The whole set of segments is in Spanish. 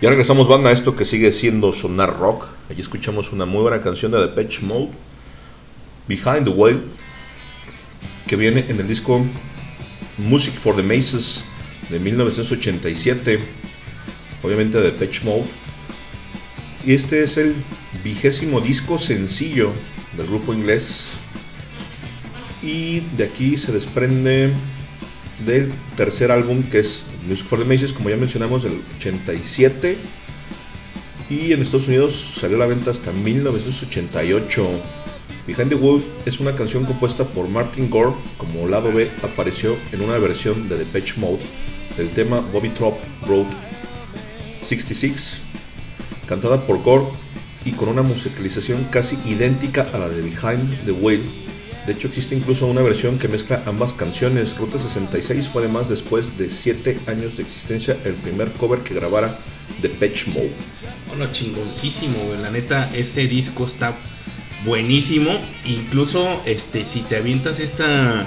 Ya regresamos banda a esto que sigue siendo sonar rock. Allí escuchamos una muy buena canción de Depeche Mode, Behind the Whale, que viene en el disco Music for the Maces de 1987, obviamente de Depeche Mode. Y este es el vigésimo disco sencillo del grupo inglés. Y de aquí se desprende del tercer álbum que es Music for the Maces, como ya mencionamos, del 87. Y en Estados Unidos salió a la venta hasta 1988. Behind the Wall es una canción compuesta por Martin Gore, como lado B apareció en una versión de Depeche Mode del tema Bobby Trop Road 66, cantada por Gore y con una musicalización casi idéntica a la de Behind the Whale de hecho, existe incluso una versión que mezcla ambas canciones. Ruta 66 fue además después de 7 años de existencia el primer cover que grabara The Patch Mode. Bueno, chingoncísimo, La neta, ese disco está buenísimo. Incluso este, si te avientas esta,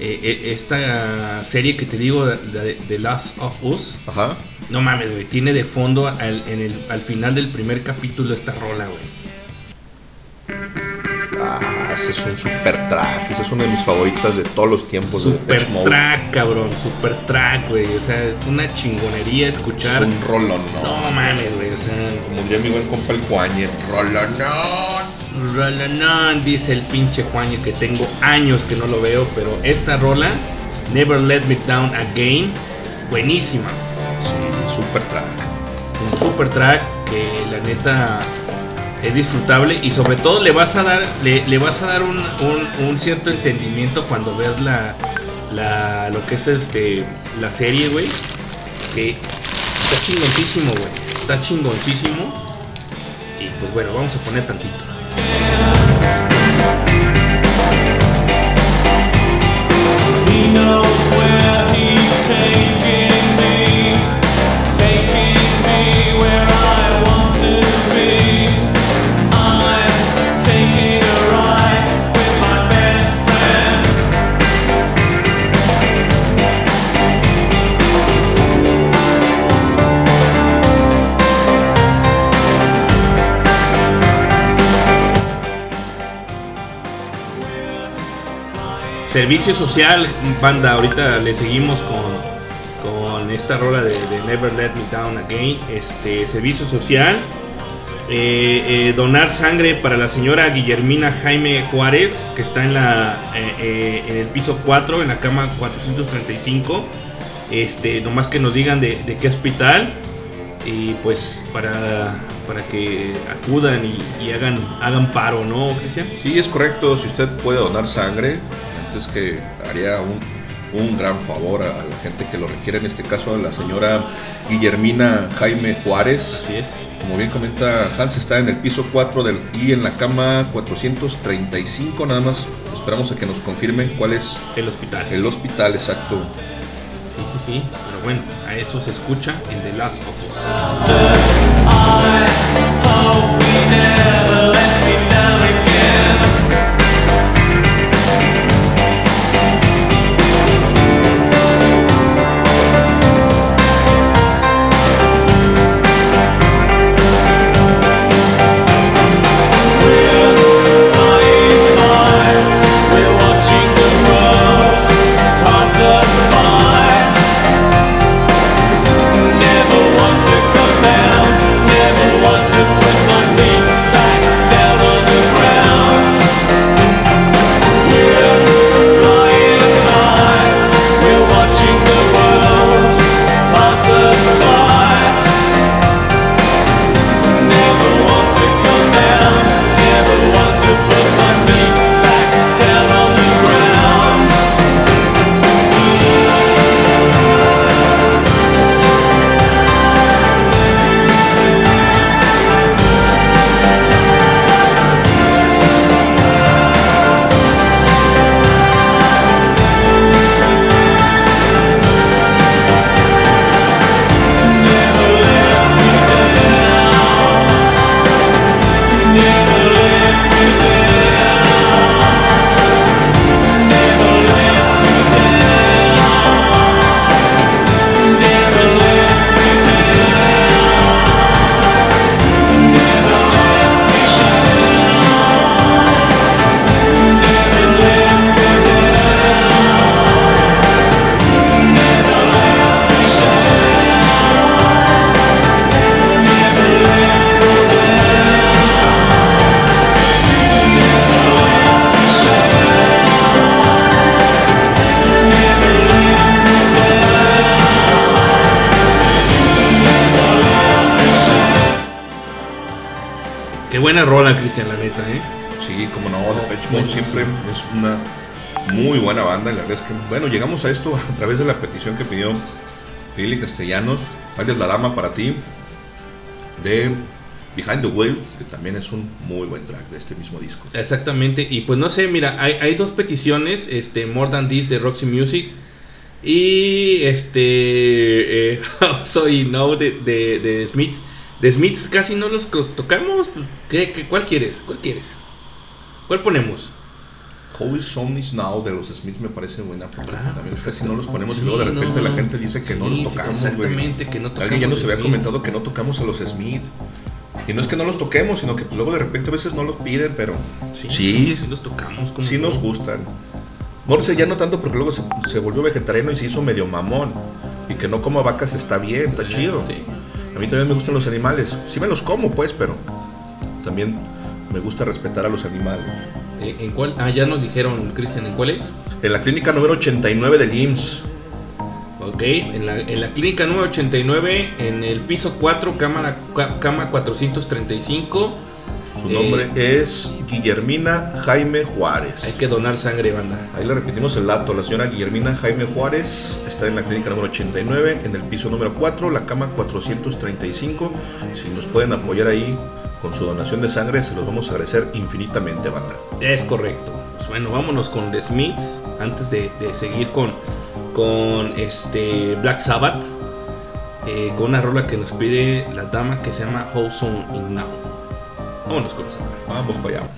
eh, eh, esta serie que te digo, de, The Last of Us. Ajá. No mames, güey. Tiene de fondo al, en el, al final del primer capítulo esta rola, güey. Ah, ese es un super track. Esa es una de mis favoritas de todos los tiempos. Super track, cabrón. Super track, güey. O sea, es una chingonería escuchar. Es un rolón, ¿no? No mames, güey. O sea. Como diría mi buen compa el Juañe. Rolonón. Rolonón, dice el pinche Juañe que tengo años que no lo veo. Pero esta rola, Never Let Me Down Again, es buenísima. Sí, super track. Un super track que la neta es disfrutable y sobre todo le vas a dar le, vas a dar un, un, cierto entendimiento cuando veas la, la lo que es este la serie güey que está chingoncísimo güey está chingoncísimo. Y pues bueno vamos a poner tantito Servicio social, banda, ahorita le seguimos con, con esta rola de, Never Let Me Down Again. Este servicio social, eh, eh, donar sangre para la señora Guillermina Jaime Juárez, que está en, la, eh, en el piso 4, en la cama 435. Este, nomás que nos digan de, qué hospital y pues para, para que acudan y, y, hagan, hagan paro, ¿no, Cristian? Sí, es correcto. Si usted puede donar sangre, es que haría un, gran favor a, la gente que lo requiere, en este caso a la señora Guillermina Jaime Juárez. Así es. Como bien comenta Hans, está en el piso 4 del, y en la cama 435, nada más esperamos a que nos confirmen cuál es el hospital. El hospital, exacto. Sí, sí, sí, pero bueno, a eso se escucha en The Last of Qué Es una muy buena banda. La verdad es que, bueno, llegamos a esto a través de la petición que pidió Lili Castellanos. Es la dama para ti. De Behind the Wheel, que también es un muy buen track de este mismo disco. Exactamente, y pues no sé, mira, hay, dos peticiones, este, More Than This de Roxy Music y este, eh, Soy No de, de, de Smith. De Smiths casi no los tocamos, pues, ¿Qué, qué, cuál quieres? ¿Cuál quieres? ¿Cuál ponemos? How is Song Is Now de los Smiths me parece buena porque ah, también casi no los ponemos y luego de repente la gente dice que no los tocamos, Exactamente, que no tocamos. Alguien ya nos había comentado que no tocamos a los Smith. Y no es que no los toquemos, sino que luego de repente a veces no los piden, pero sí, sí, sí los tocamos. Sí nos gustan. Morse ya no tanto porque luego se, volvió vegetariano y se hizo medio mamón. Y que no coma vacas está bien, está chido. A mí también me gustan los animales. Sí me los como, pues, pero también me gusta respetar a los animales. Eh, ¿En cuál? Ah, ya nos dijeron, Cristian, ¿en cuál es? En la clínica número 89 del IMSS. Ok, en la, en la clínica número 89, en el piso 4, cámara, cama 435. Su nombre eh, es Guillermina Jaime Juárez. Hay que donar sangre, banda. Ahí le repetimos el dato. La señora Guillermina Jaime Juárez está en la clínica número 89, en el piso número 4, la cama 435. Si nos pueden apoyar ahí con su donación de sangre, se los vamos a agradecer infinitamente, banda. Es correcto. Pues bueno, vámonos con The Smiths antes de, de seguir con con este Black Sabbath, eh, con una rola que nos pide la dama que se llama Soon In Now. Vámonos con esa. Vamos para allá.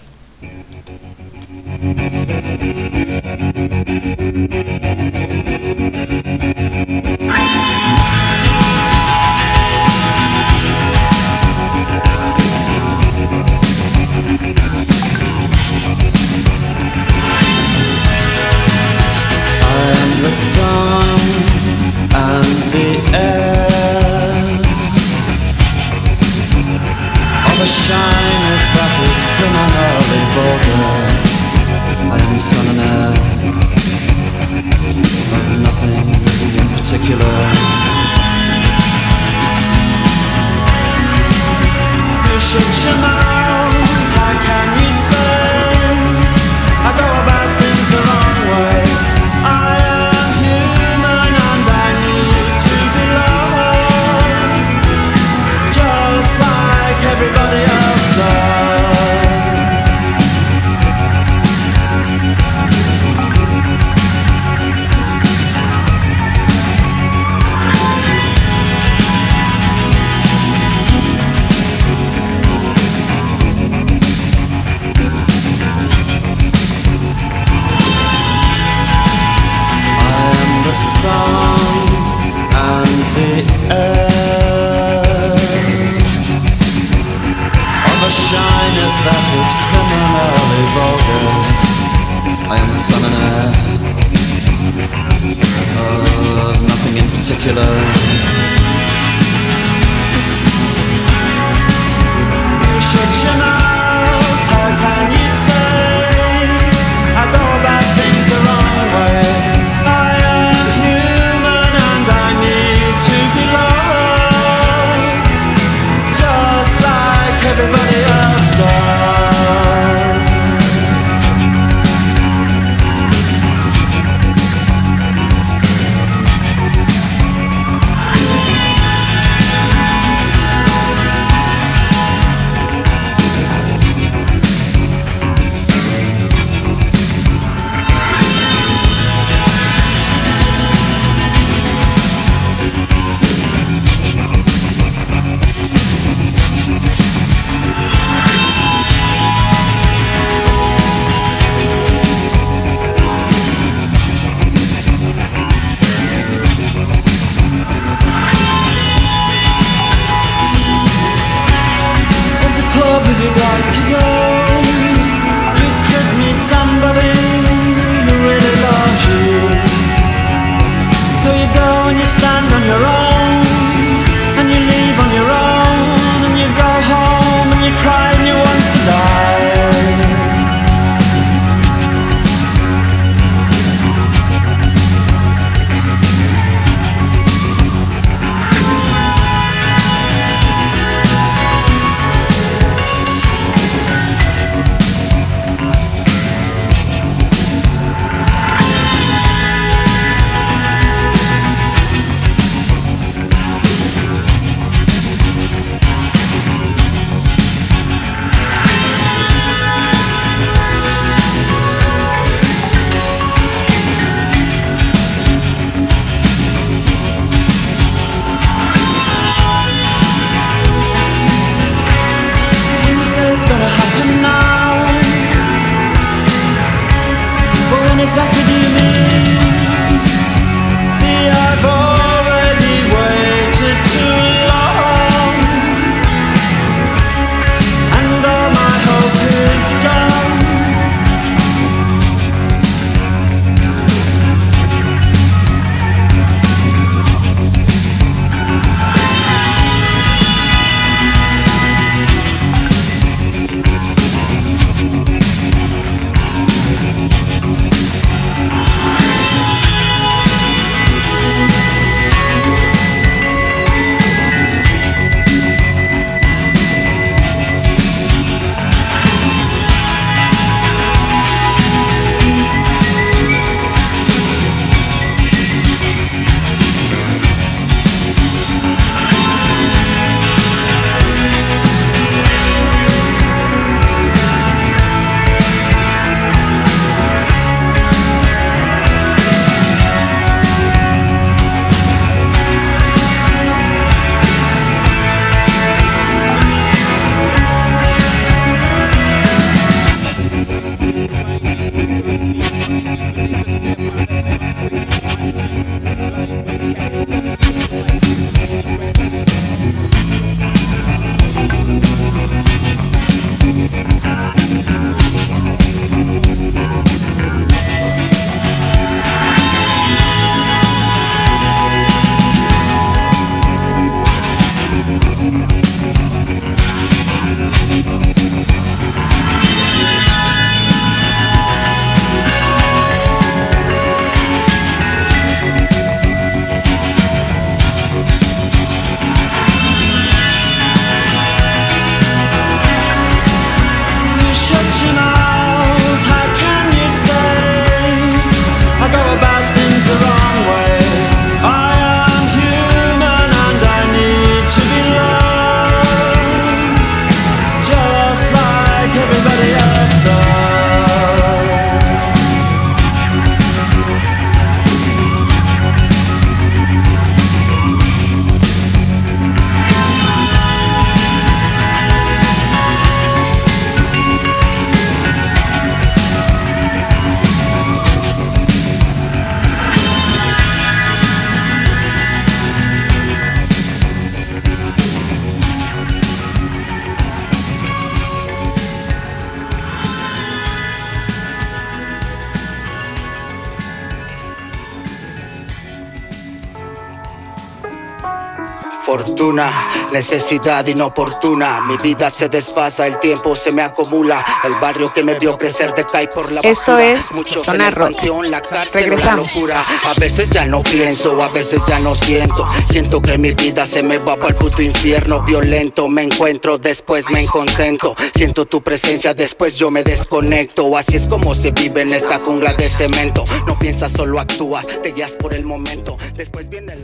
Fortuna, necesidad inoportuna. Mi vida se desfasa, el tiempo se me acumula. El barrio que me vio crecer decae por la Esto basura. es Muchos Zona Rock. panteón, la cárcel, Regresamos. la locura. A veces ya no pienso, a veces ya no siento. Siento que mi vida se me va para el puto infierno. Violento me encuentro, después me encontento. Siento tu presencia, después yo me desconecto. Así es como se vive en esta jungla de cemento. No piensas, solo actúas, te guías por el momento. Después viene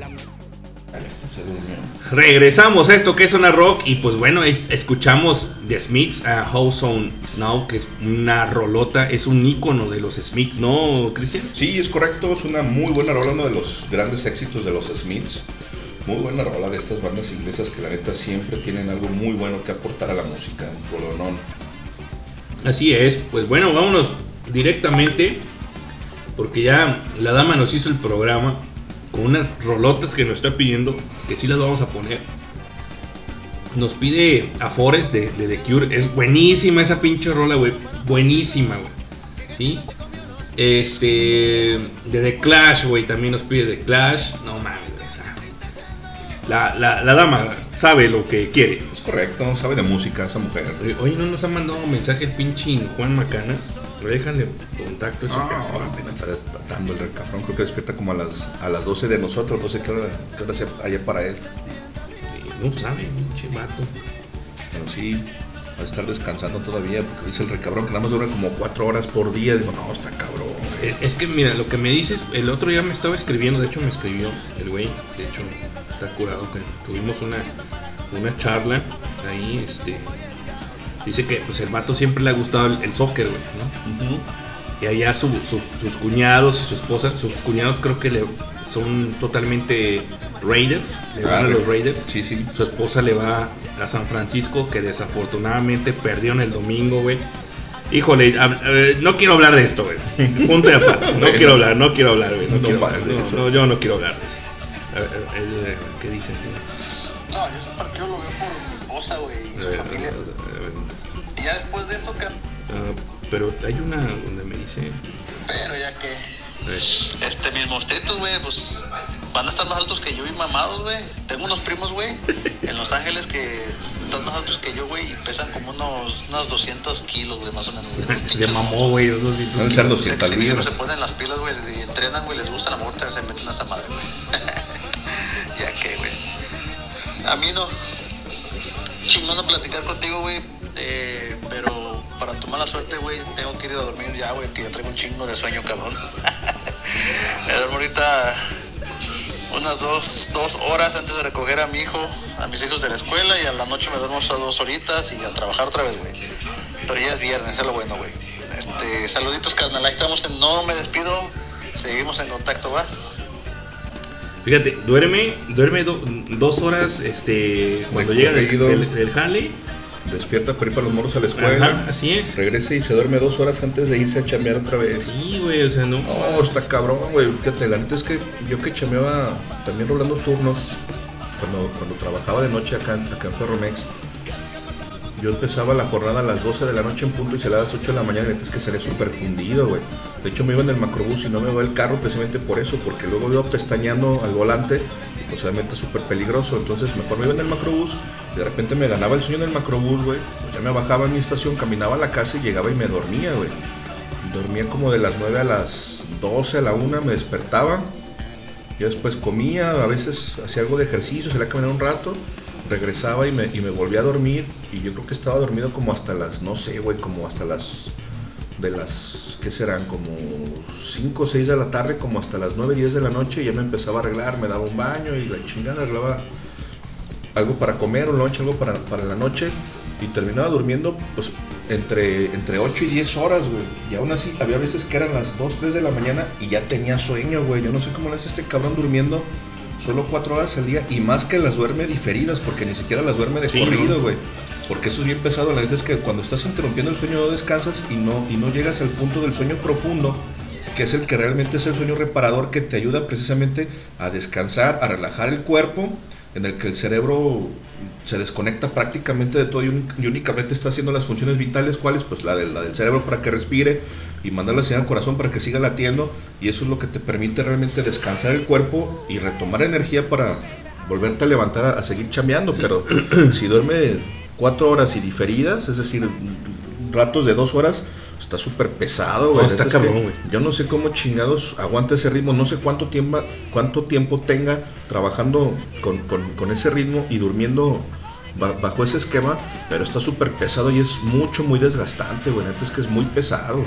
Regresamos a esto que es una rock y pues bueno, es- escuchamos The Smiths a House on Snow, que es una rolota, es un icono de los Smiths, ¿no, Cristian? Sí, es correcto, es una muy buena rola, uno de los grandes éxitos de los Smiths. Muy buena rola de estas bandas inglesas que la neta siempre tienen algo muy bueno que aportar a la música. Un rolonón. Así es, pues bueno, vámonos directamente, porque ya la dama nos hizo el programa con unas rolotas que nos está pidiendo, que sí las vamos a poner. Nos pide a Forest de, de The Cure, es buenísima esa pinche rola, güey, buenísima, güey, ¿sí? Este, de The Clash, güey, también nos pide The Clash, no mames, o sea, la, la, la dama sabe lo que quiere. Es correcto, sabe de música esa mujer. Hoy no nos ha mandado un mensaje el pinche Juan Macana. Déjale contacto ese Ah, cabrón. apenas está despertando el cabrón, creo que despierta como a las, a las 12 de nosotros, no sé qué hora, qué hora para él. Sí, no sabe, pinche vato. Pero sí, va a estar descansando todavía, porque dice el recabrón que nada más dura como 4 horas por día. Digo, no, está cabrón. Es, es que mira, lo que me dices, el otro día me estaba escribiendo, de hecho me escribió el güey, de hecho está curado, que tuvimos una, una charla ahí, este, dice que pues el vato siempre le ha gustado el, el soccer, güey, ¿no? Y allá su- su- sus cuñados y su esposa, sus cuñados creo que le, son totalmente Raiders, le van a los Raiders. Sí, sí. Su esposa le va a San Francisco, que desafortunadamente perdió en el domingo, güey. Híjole, eh, no quiero hablar de esto, güey. Punto de aparte. No Bueno. quiero hablar, no quiero hablar, güey. No, No quiero no, eso. no, yo no quiero hablar de eso. A ver, él, eh, ¿Qué dices, tío? No, yo ese partido lo veo por mi esposa, güey, y su familia. Y ya después de eso, que... ah, pero hay una donde me dice. Pero ya que... eh, Este, mis monstruitos, güey, pues van a estar más altos que yo y mamados, güey. Tengo unos primos, güey, en Los Ángeles que están más altos que yo, güey, y pesan como unos, unos 200 kilos, güey, más o menos, güey. Unos Se mamó, güey. esos dos Deben ser monstruos. 200 Se- se- libras. Se ponen las pilas, güey, y entrenan, güey, les gusta la muerte, se meten a esa madre, güey. ya que, güey. A mí no. Chingón a platicar contigo, güey. Eh, pero para tu mala suerte, güey, tengo que ir a dormir ya, güey, que ya traigo un chingo de sueño, cabrón. Me duermo ahorita unas dos, dos horas antes de recoger a mi hijo, a mis hijos de la escuela, y a la noche me duermo esas dos horitas y a trabajar otra vez, güey. Pero ya es viernes, es lo bueno, güey. Este, saluditos, carnal. Ahí estamos en No Me Despido. Seguimos en contacto, va. Fíjate, duerme, duerme do- dos horas este, cuando llega del, corrido. del, del jale. Despierta para ir para los morros a la escuela. Ajá, así es. Regresa y se duerme dos horas antes de irse a chambear otra vez. Sí, güey, o sea, no. No, está cabrón, güey. Fíjate, la neta es que yo que chameaba también rolando turnos, cuando, cuando trabajaba de noche acá, en- acá en Ferromex, yo empezaba la jornada a las 12 de la noche en punto y se a las 8 de la mañana, neta es que salía súper fundido, güey. De hecho me iba en el macrobús y no me iba el carro precisamente por eso, porque luego iba pestañeando al volante y pues obviamente súper peligroso. Entonces mejor me iba en el macrobús y de repente me ganaba el sueño en el macrobús, güey. Ya me bajaba en mi estación, caminaba a la casa y llegaba y me dormía, güey. Dormía como de las 9 a las 12, a la 1, me despertaba. Yo después comía, a veces hacía algo de ejercicio, salía a caminar un rato, regresaba y me, y me volvía a dormir. Y yo creo que estaba dormido como hasta las, no sé, güey, como hasta las, de las, ¿qué serán? Como 5 o 6 de la tarde, como hasta las 9, 10 de la noche. Y ya me empezaba a arreglar, me daba un baño y la chingada arreglaba algo para comer, un lunch, algo para, para la noche. Y terminaba durmiendo, pues, entre, entre 8 y 10 horas, güey. Y aún así, había veces que eran las 2, 3 de la mañana y ya tenía sueño, güey. Yo no sé cómo le hace este cabrón durmiendo solo 4 horas al día y más que las duerme diferidas, porque ni siquiera las duerme de Sí, corrido, ¿no? güey. Porque eso es bien pesado. La neta es que cuando estás interrumpiendo el sueño no descansas y no, y no llegas al punto del sueño profundo, que es el que realmente es el sueño reparador que te ayuda precisamente a descansar, a relajar el cuerpo, en el que el cerebro se desconecta prácticamente de todo y, un- y únicamente está haciendo las funciones vitales, ¿cuáles? Pues la, del- la del cerebro para que respire y mandar la señal al corazón para que siga latiendo y eso es lo que te permite realmente descansar el cuerpo y retomar energía para volverte a levantar a, a seguir chambeando, pero si duerme cuatro horas y diferidas, es decir, ratos de dos horas, está súper pesado, güey. No, está cabrón, güey. Yo no sé cómo chingados aguanta ese ritmo, no sé cuánto tiempo, cuánto tiempo tenga trabajando con, con- con ese ritmo y durmiendo bajo ese esquema, pero está súper pesado y es mucho, muy desgastante, güey. Neta es que es muy pesado.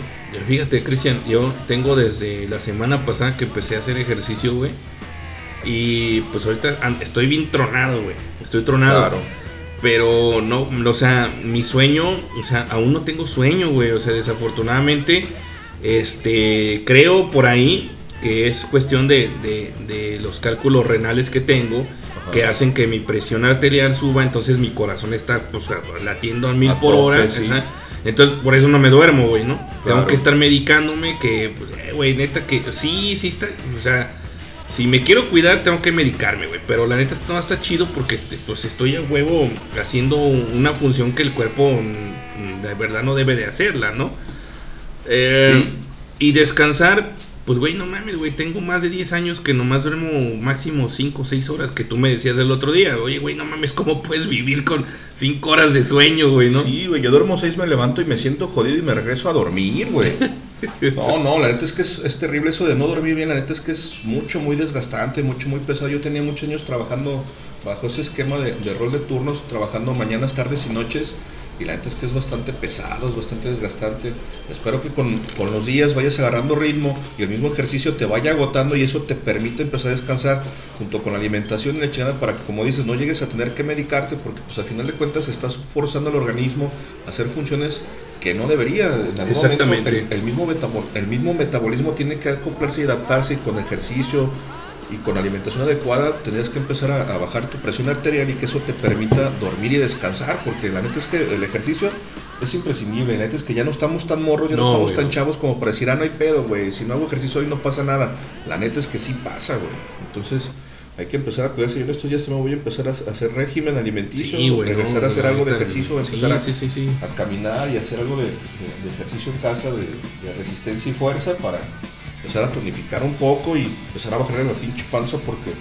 Fíjate, Cristian, yo tengo desde la semana pasada que empecé a hacer ejercicio, güey. Y pues ahorita estoy bien tronado, güey. Estoy tronado. Claro. Pero no, o sea, mi sueño, o sea, aún no tengo sueño, güey. O sea, desafortunadamente, este, creo por ahí que es cuestión de, de- de los cálculos renales que tengo, Ajá. que hacen que mi presión arterial suba, entonces mi corazón está pues latiendo a mil A por tope, hora. sí. Entonces, por eso no me duermo, güey, ¿no? Tengo que estar medicándome, que, pues, eh, güey, neta, que sí, sí está, o sea, si me quiero cuidar, tengo que medicarme, güey. Pero la neta no está chido porque pues estoy a huevo haciendo una función que el cuerpo mm, de verdad no debe de hacerla, ¿no? Eh, Sí. Y descansar, pues güey, no mames, güey, tengo más de 10 años que nomás duermo máximo 5 o 6 horas que tú me decías el otro día. Oye, güey, no mames, ¿cómo puedes vivir con 5 horas de sueño, güey, no? Sí, güey, yo duermo seis, me levanto y me siento jodido y me regreso a dormir, güey. No, no, la neta es que es, es terrible eso de no dormir bien, la neta es que es mucho, muy desgastante, mucho, muy pesado. Yo tenía muchos años trabajando bajo ese esquema de, de rol de turnos, trabajando mañanas, tardes y noches, y la neta es que es bastante pesado, es bastante desgastante. Espero que con, con los días vayas agarrando ritmo y el mismo ejercicio te vaya agotando y eso te permite empezar a descansar junto con la alimentación y la chingada para que, como dices, no llegues a tener que medicarte porque pues al final de cuentas estás forzando al organismo a hacer funciones que no debería. En algún momento Exactamente. el, el mismo el mismo metabolismo tiene que acoplarse y adaptarse y con ejercicio y con alimentación adecuada tendrías que empezar a, a bajar tu presión arterial y que eso te permita dormir y descansar porque la neta es que el ejercicio es imprescindible, la neta es que ya no estamos tan morros, ya no, No, estamos tan chavos como para decir, ah, no hay pedo, güey, si no hago ejercicio hoy no pasa nada. La neta es que sí pasa, güey. Entonces hay que empezar a cuidarse. Yo en estos días me voy a empezar a hacer régimen alimenticio, Sí, güey, regresar no, a hacer algo de ejercicio, empezar a, sí, caminar y hacer algo de, de- de ejercicio en casa, de, de resistencia y fuerza para empezar a tonificar un poco y empezar a bajarle la pinche panza porque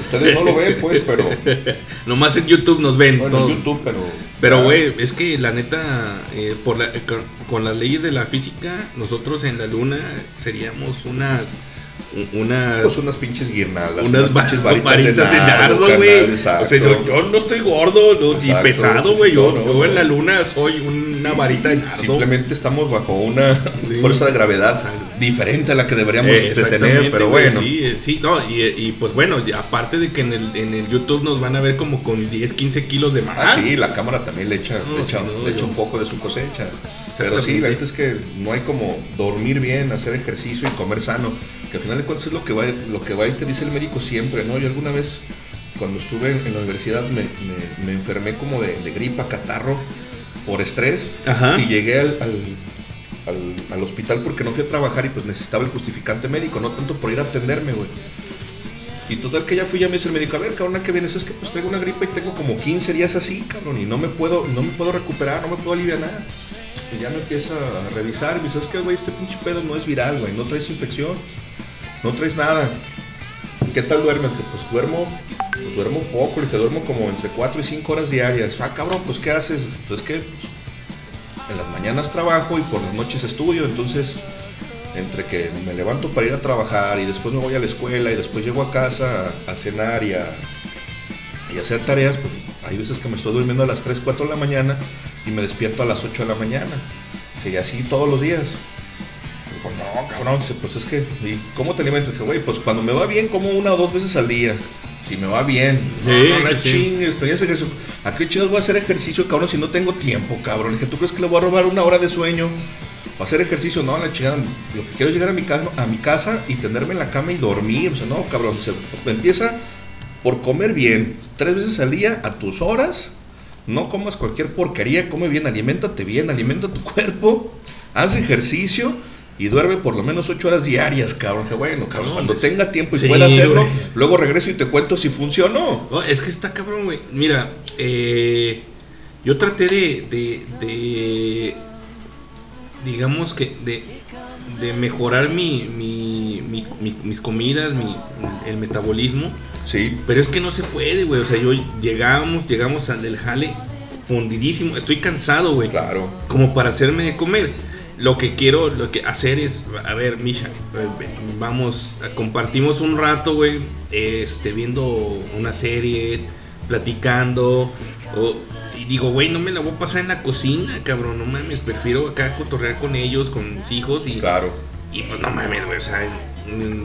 ustedes no lo ven, pues, pero Nomás en YouTube nos ven bueno, todo. en YouTube, pero Pero, güey, es que la neta, eh, por la, eh, con, con las leyes de la física, nosotros en la luna seríamos unas. unas pues unas pinches guirnaldas, unas va- pinches varitas, de nardo, güey. O sea, yo, yo no estoy gordo no, ni Exacto, pesado, sí, güey. yo, no, yo en la luna soy una Sí, varita sí, de nardo. Simplemente estamos bajo una Sí. fuerza de gravedad Exacto. Diferente a la que deberíamos Eh, de tener, pero güey, bueno. Sí, eh, sí, no, y, y, pues bueno, aparte de que en el, en el YouTube nos van a ver como con 10, 15 kilos de más. Ah, sí, la cámara también le echa, No, le echa, no, le echa un poco de su cosecha. Pero sí, la neta es que no hay como dormir bien, hacer ejercicio y comer sano. Que al final de cuentas es lo que va, lo que va y te dice el médico siempre, ¿no? Yo alguna vez, cuando estuve en la universidad, me, me- me enfermé como de, de gripa, catarro, por estrés. Ajá. Y llegué al, al, al- al hospital porque no fui a trabajar y pues necesitaba el justificante médico, no tanto por ir a atenderme, güey. Y total que ya fui, ya me dice el médico, a ver, cabrón, ¿a qué vienes? Es que pues traigo una gripa y tengo como 15 días así, cabrón, y no me puedo, no me puedo recuperar, no me puedo aliviar nada. Y ya me empieza a revisar y me dice, es que, güey, este pinche pedo no es viral, güey, no traes infección, no traes nada. ¿Qué tal duermes? Dije, pues duermo, pues duermo poco, le dije, duermo como entre 4 y 5 horas diarias. Ah, cabrón, pues ¿qué haces? Pues es que pues, en las mañanas trabajo y por las noches estudio, entonces entre que me levanto para ir a trabajar y después me voy a la escuela y después llego a casa a, cenar y a, y hacer tareas, pues hay veces que me estoy durmiendo a las 3, 4 de la mañana y me despierto a las 8 de la mañana. Que así todos los días. Dijo, no, cabrón, pues es que, ¿y cómo te alimentas? Dije, güey, pues cuando me va bien, como una o dos veces al día. Si me va bien. Sí, no, no, no chingues, que eso- ¿A qué chingados voy a hacer ejercicio, cabrón, si no tengo tiempo, cabrón? Le dije, ¿tú crees que le voy a robar una hora de sueño? Para hacer ejercicio, no, la chingada. Lo que quiero es llegar a mi casa, a mi casa y tenerme en la cama y dormir. O sea, no, cabrón. Se, empieza por comer bien, tres veces al día, a tus horas. No comas cualquier porquería, come bien, aliméntate bien, alimenta tu cuerpo, haz ejercicio y duerme por lo menos ocho horas diarias, cabrón. Que bueno, cabrón, No, cuando pues, tenga tiempo y sí, pueda hacerlo, luego regreso y te cuento si funcionó. No, es que está cabrón, güey. Mira, eh, yo traté de, de, de- digamos que, de, de mejorar mi, mi- mi- mi- mis comidas, mi, el metabolismo. Sí, Pero es que no se puede, güey. O sea, yo llegamos, llegamos al del jale fundidísimo. Estoy cansado, güey. claro. Como para hacerme de comer. Lo que quiero lo que hacer es, a ver, Misha, eh, vamos, compartimos un rato, güey, este, viendo una serie, platicando, o- y digo, güey, no me la voy a pasar en la cocina, cabrón, no mames, prefiero acá cotorrear con ellos, con mis hijos, y, Claro. y pues no mames, güey, o sea,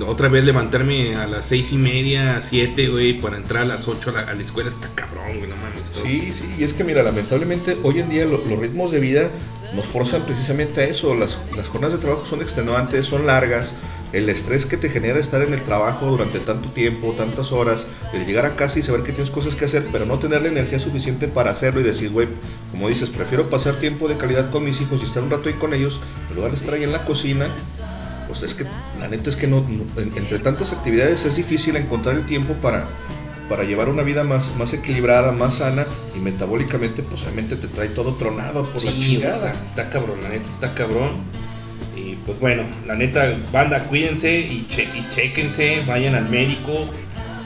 otra vez levantarme a las seis y media, siete, güey, para entrar a las ocho a la, escuela, está cabrón, güey, no mames. Sí, sí, y es que mira, lamentablemente hoy en día lo- los ritmos de vida nos forzan precisamente a eso. Las, las jornadas de trabajo son extenuantes, son largas. El estrés que te genera estar en el trabajo durante tanto tiempo, tantas horas, el llegar a casa y saber que tienes cosas que hacer, pero no tener la energía suficiente para hacerlo y decir, güey, como dices, prefiero pasar tiempo de calidad con mis hijos y estar un rato ahí con ellos, en lugar de estar ahí en la cocina. Pues es que la neta es que no, no- en- entre tantas actividades es difícil encontrar el tiempo para, para llevar una vida más, más equilibrada, más sana y metabólicamente, pues obviamente te trae todo tronado por la chingada. Está, está cabrón, la neta está cabrón. Y pues bueno, la neta, banda, cuídense y, che- y chéquense, vayan al médico.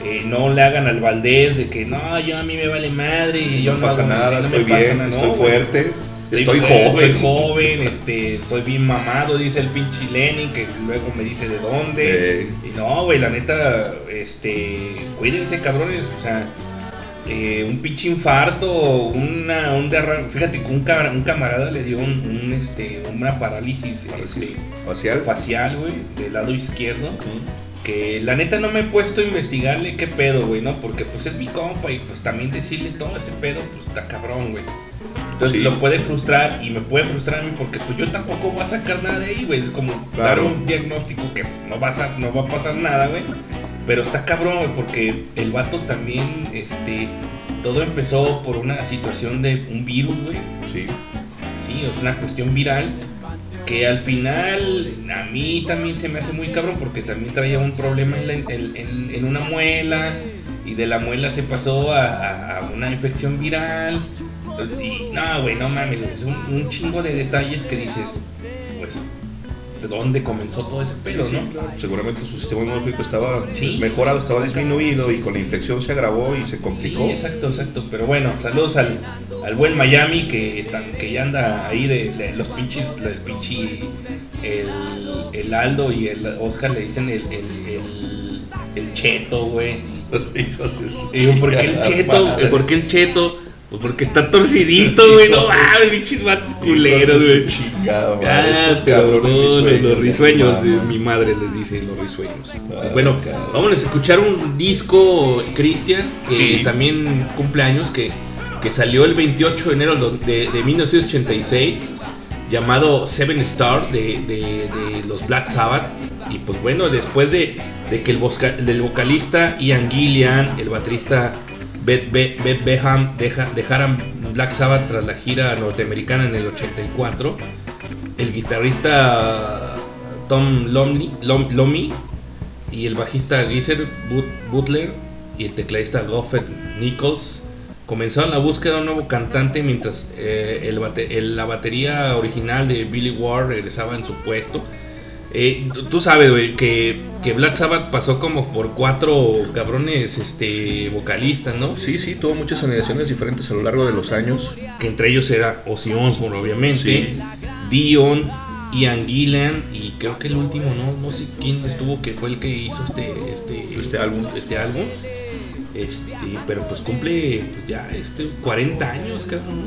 eh, no le hagan al Valdés de que no, yo a mí me vale madre y yo no pasa hago- nada, no me estoy pasa bien, nada". estoy No, güey. fuerte, estoy, fuerte, joven. Estoy joven, este, estoy bien mamado, dice el pinche Lenin, que luego me dice de dónde. Eh. Y no, güey, la neta, este, cuídense, cabrones, o sea, eh, un pinche infarto, una, un derrame, fíjate que un, cabra- un camarada le dio un, un, este, una parálisis, este, Facial. facial, güey, del lado izquierdo. Que la neta no me he puesto a investigarle qué pedo, güey, ¿no? Porque pues es mi compa y pues también decirle todo ese pedo, pues está cabrón, güey. Entonces Sí. lo puede frustrar y me puede frustrar a mí porque pues yo tampoco voy a sacar nada de ahí, güey. Es como Claro. dar un diagnóstico que pues, no, va a, no va a pasar nada, güey. Pero está cabrón, güey, porque el vato también, este, todo empezó por una situación de un virus, güey. Sí, Sí, es una cuestión viral que al final a mí también se me hace muy cabrón porque también traía un problema en, la- en- en- en una muela y de la muela se pasó a una infección viral. Y no, güey, no mames, es un, un chingo de detalles que dices, pues, ¿de dónde comenzó todo ese pedo, sí, sí, no? claro. Seguramente su sistema inmunológico estaba Sí. desmejorado, estaba disminuido y sí, con la sí. infección se agravó y se Sí, complicó. exacto, exacto. Pero bueno, saludos al, al buen Miami que, tan- que ya anda ahí de, de los pinches, el pinche, el, el Aldo y el Oscar le dicen el, el, el, el cheto, güey. Digo, ¿por qué el cheto? ¿Por qué el cheto? Pues porque está torcidito, güey. No mames, pinches vatos culeros, güey. madre, Ah, esos pero cabrones no, los, risueños, de- mi madre les dice los risueños. Ah, bueno, cabrón. vamos a escuchar un disco, Cristian, que Sí. también cumple años, que, que salió el 28 de enero de, de 1986, llamado Seven Star de, de- de los Black Sabbath. Y pues bueno, después de, de que el voca- del vocalista Ian Gillian, el baterista Beth, Be- Beth Beham deja- dejaran Black Sabbath tras la gira norteamericana en el 84, el guitarrista Tom Lomley, Lom- Lomy y el bajista Geezer But- Butler y el tecladista Goffert Nichols comenzaron la búsqueda de un nuevo cantante mientras eh, el- la batería original de Billy Ward regresaba en su puesto. Eh, tú- sabes, güey, que, que Black Sabbath pasó como por cuatro cabrones este, vocalistas, ¿no? Sí, sí, tuvo muchas generaciones diferentes a lo largo de los años. que entre ellos era Ozzy Osbourne, obviamente, Sí. Dion, Ian Gillan y creo que el último, no, no sé quién estuvo, que fue el que hizo este, este, Este álbum. este álbum. Este, pero pues cumple pues ya este 40 años, cabrón.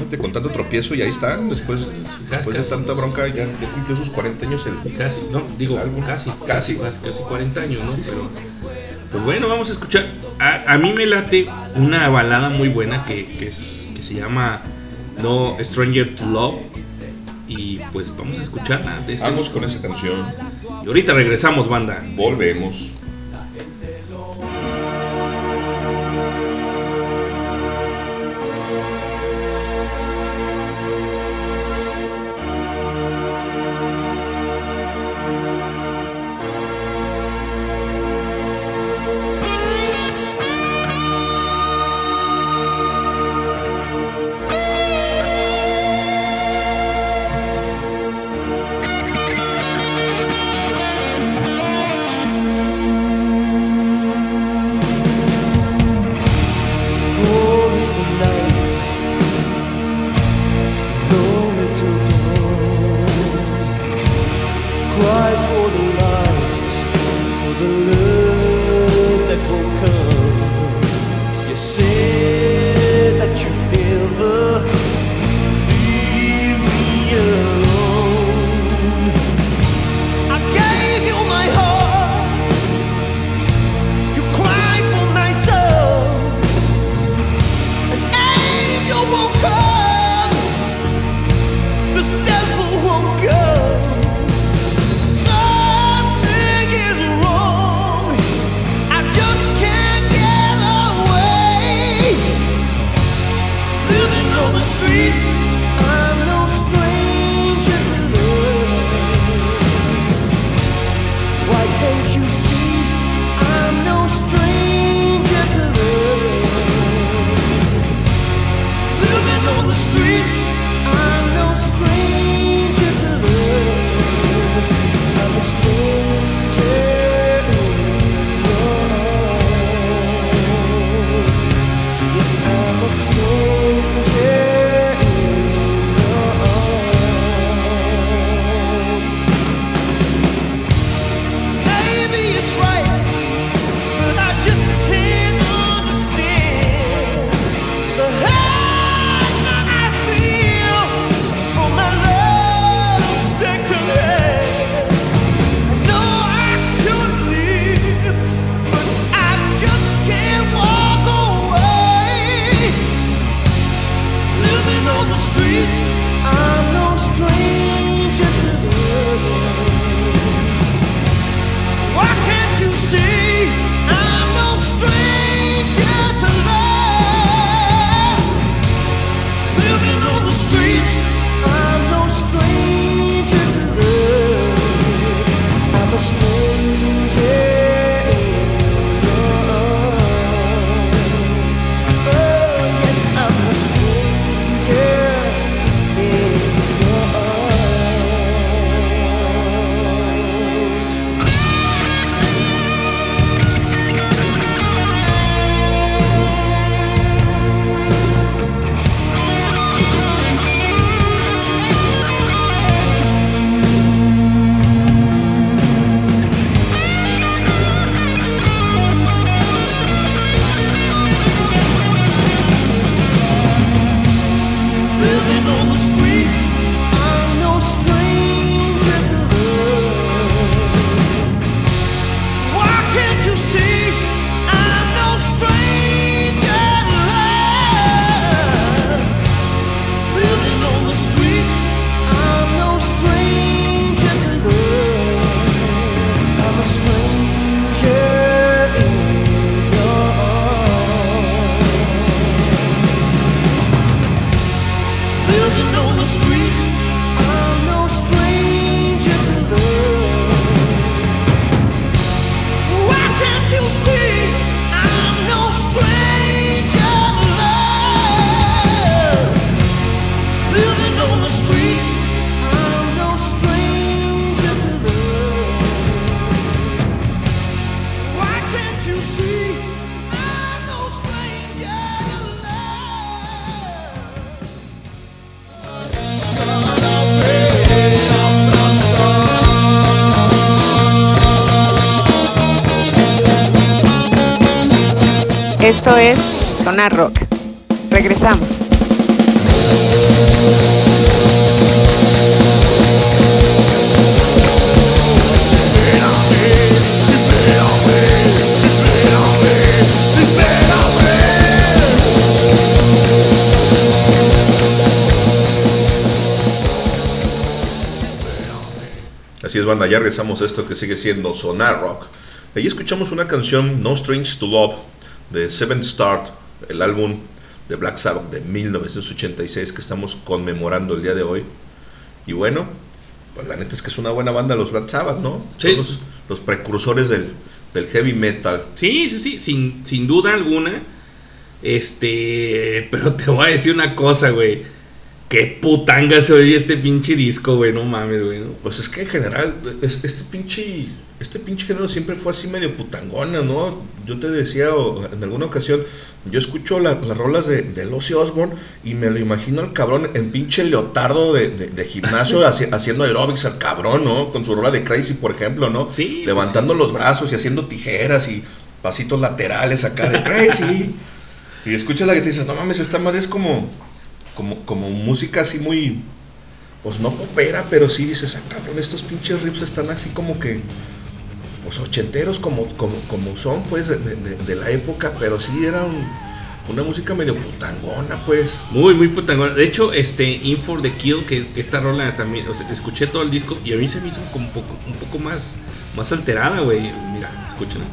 Fíjate, Con tanto tropiezo y ahí están. Después, después de tanta bronca ya, ya cumplió sus 40 años el, Casi, no, digo, Álbum. casi, Casi. casi, casi 40 años, ¿no? Sí, sí. Pero, pues bueno, vamos a escuchar. A, a mí me late una balada muy buena que, que, es- que se llama No Stranger to Love. Y pues vamos a escucharla. De este- Vamos con esa canción. Y ahorita regresamos, banda. Volvemos. Esto es Sonar Rock. Regresamos. Así es, banda, ya regresamos a esto que sigue siendo Sonar Rock. Ahí escuchamos una canción, No Strange to Love, de Seventh Start, el álbum de Black Sabbath de 1986 que estamos conmemorando el día de hoy. Y bueno, pues la neta es que es una buena banda los Black Sabbath, ¿no? Sí. Son los, los precursores del, del heavy metal. Sí, sí, sí, sin, sin duda alguna. Este, pero te voy a decir una cosa, güey. Qué putanga se oye este pinche disco, güey, no mames, güey. ¿no? Pues es que en general, es- este pinche, este pinche género siempre fue así medio putangona, ¿no? Yo te decía o, en alguna ocasión, yo escucho la- las rolas de, de Ozzy Osbourne y me lo imagino al cabrón en pinche leotardo de, de- de gimnasio haci- haciendo aeróbics al cabrón, ¿no? Con su rola de Crazy, por ejemplo, ¿no? Sí, Levantando los brazos y haciendo tijeras y pasitos laterales acá de Crazy. y escuchas la que te dices, no mames, esta madre es como, como, como música así muy, pues no popera, pero sí dices, ah, cabrón, estos pinches riffs están así como que, pues ochenteros como, como, como son, pues, de, de- de la época, pero sí era un- una música medio putangona, pues. Muy, muy putangona. De hecho, este, In for the Kill, que es esta rola también, o sea, escuché todo el disco y a mí se me hizo como un poco, un poco más, más alterada, güey. Mira, escúchala.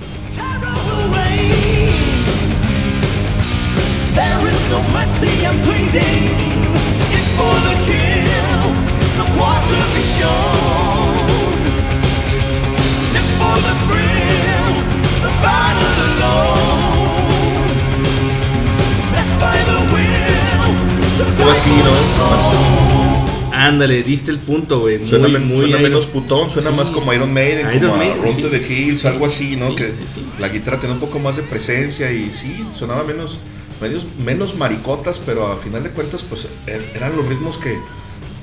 There is no mercy I'm pleading. for the kill, look what to be shown. Algo así, ¿no? Ándale, diste el punto, güey. Muy, Suena, muy suena Iron- menos putón, suena Sí. más como Iron Maiden, Iron como a Maiden, Run sí. to the Hills, algo así, ¿no? Sí, que sí, sí. la guitarra tenía un poco más de presencia y sí, sonaba menos, medios, menos maricotas, pero a final de cuentas, pues er- eran los ritmos que,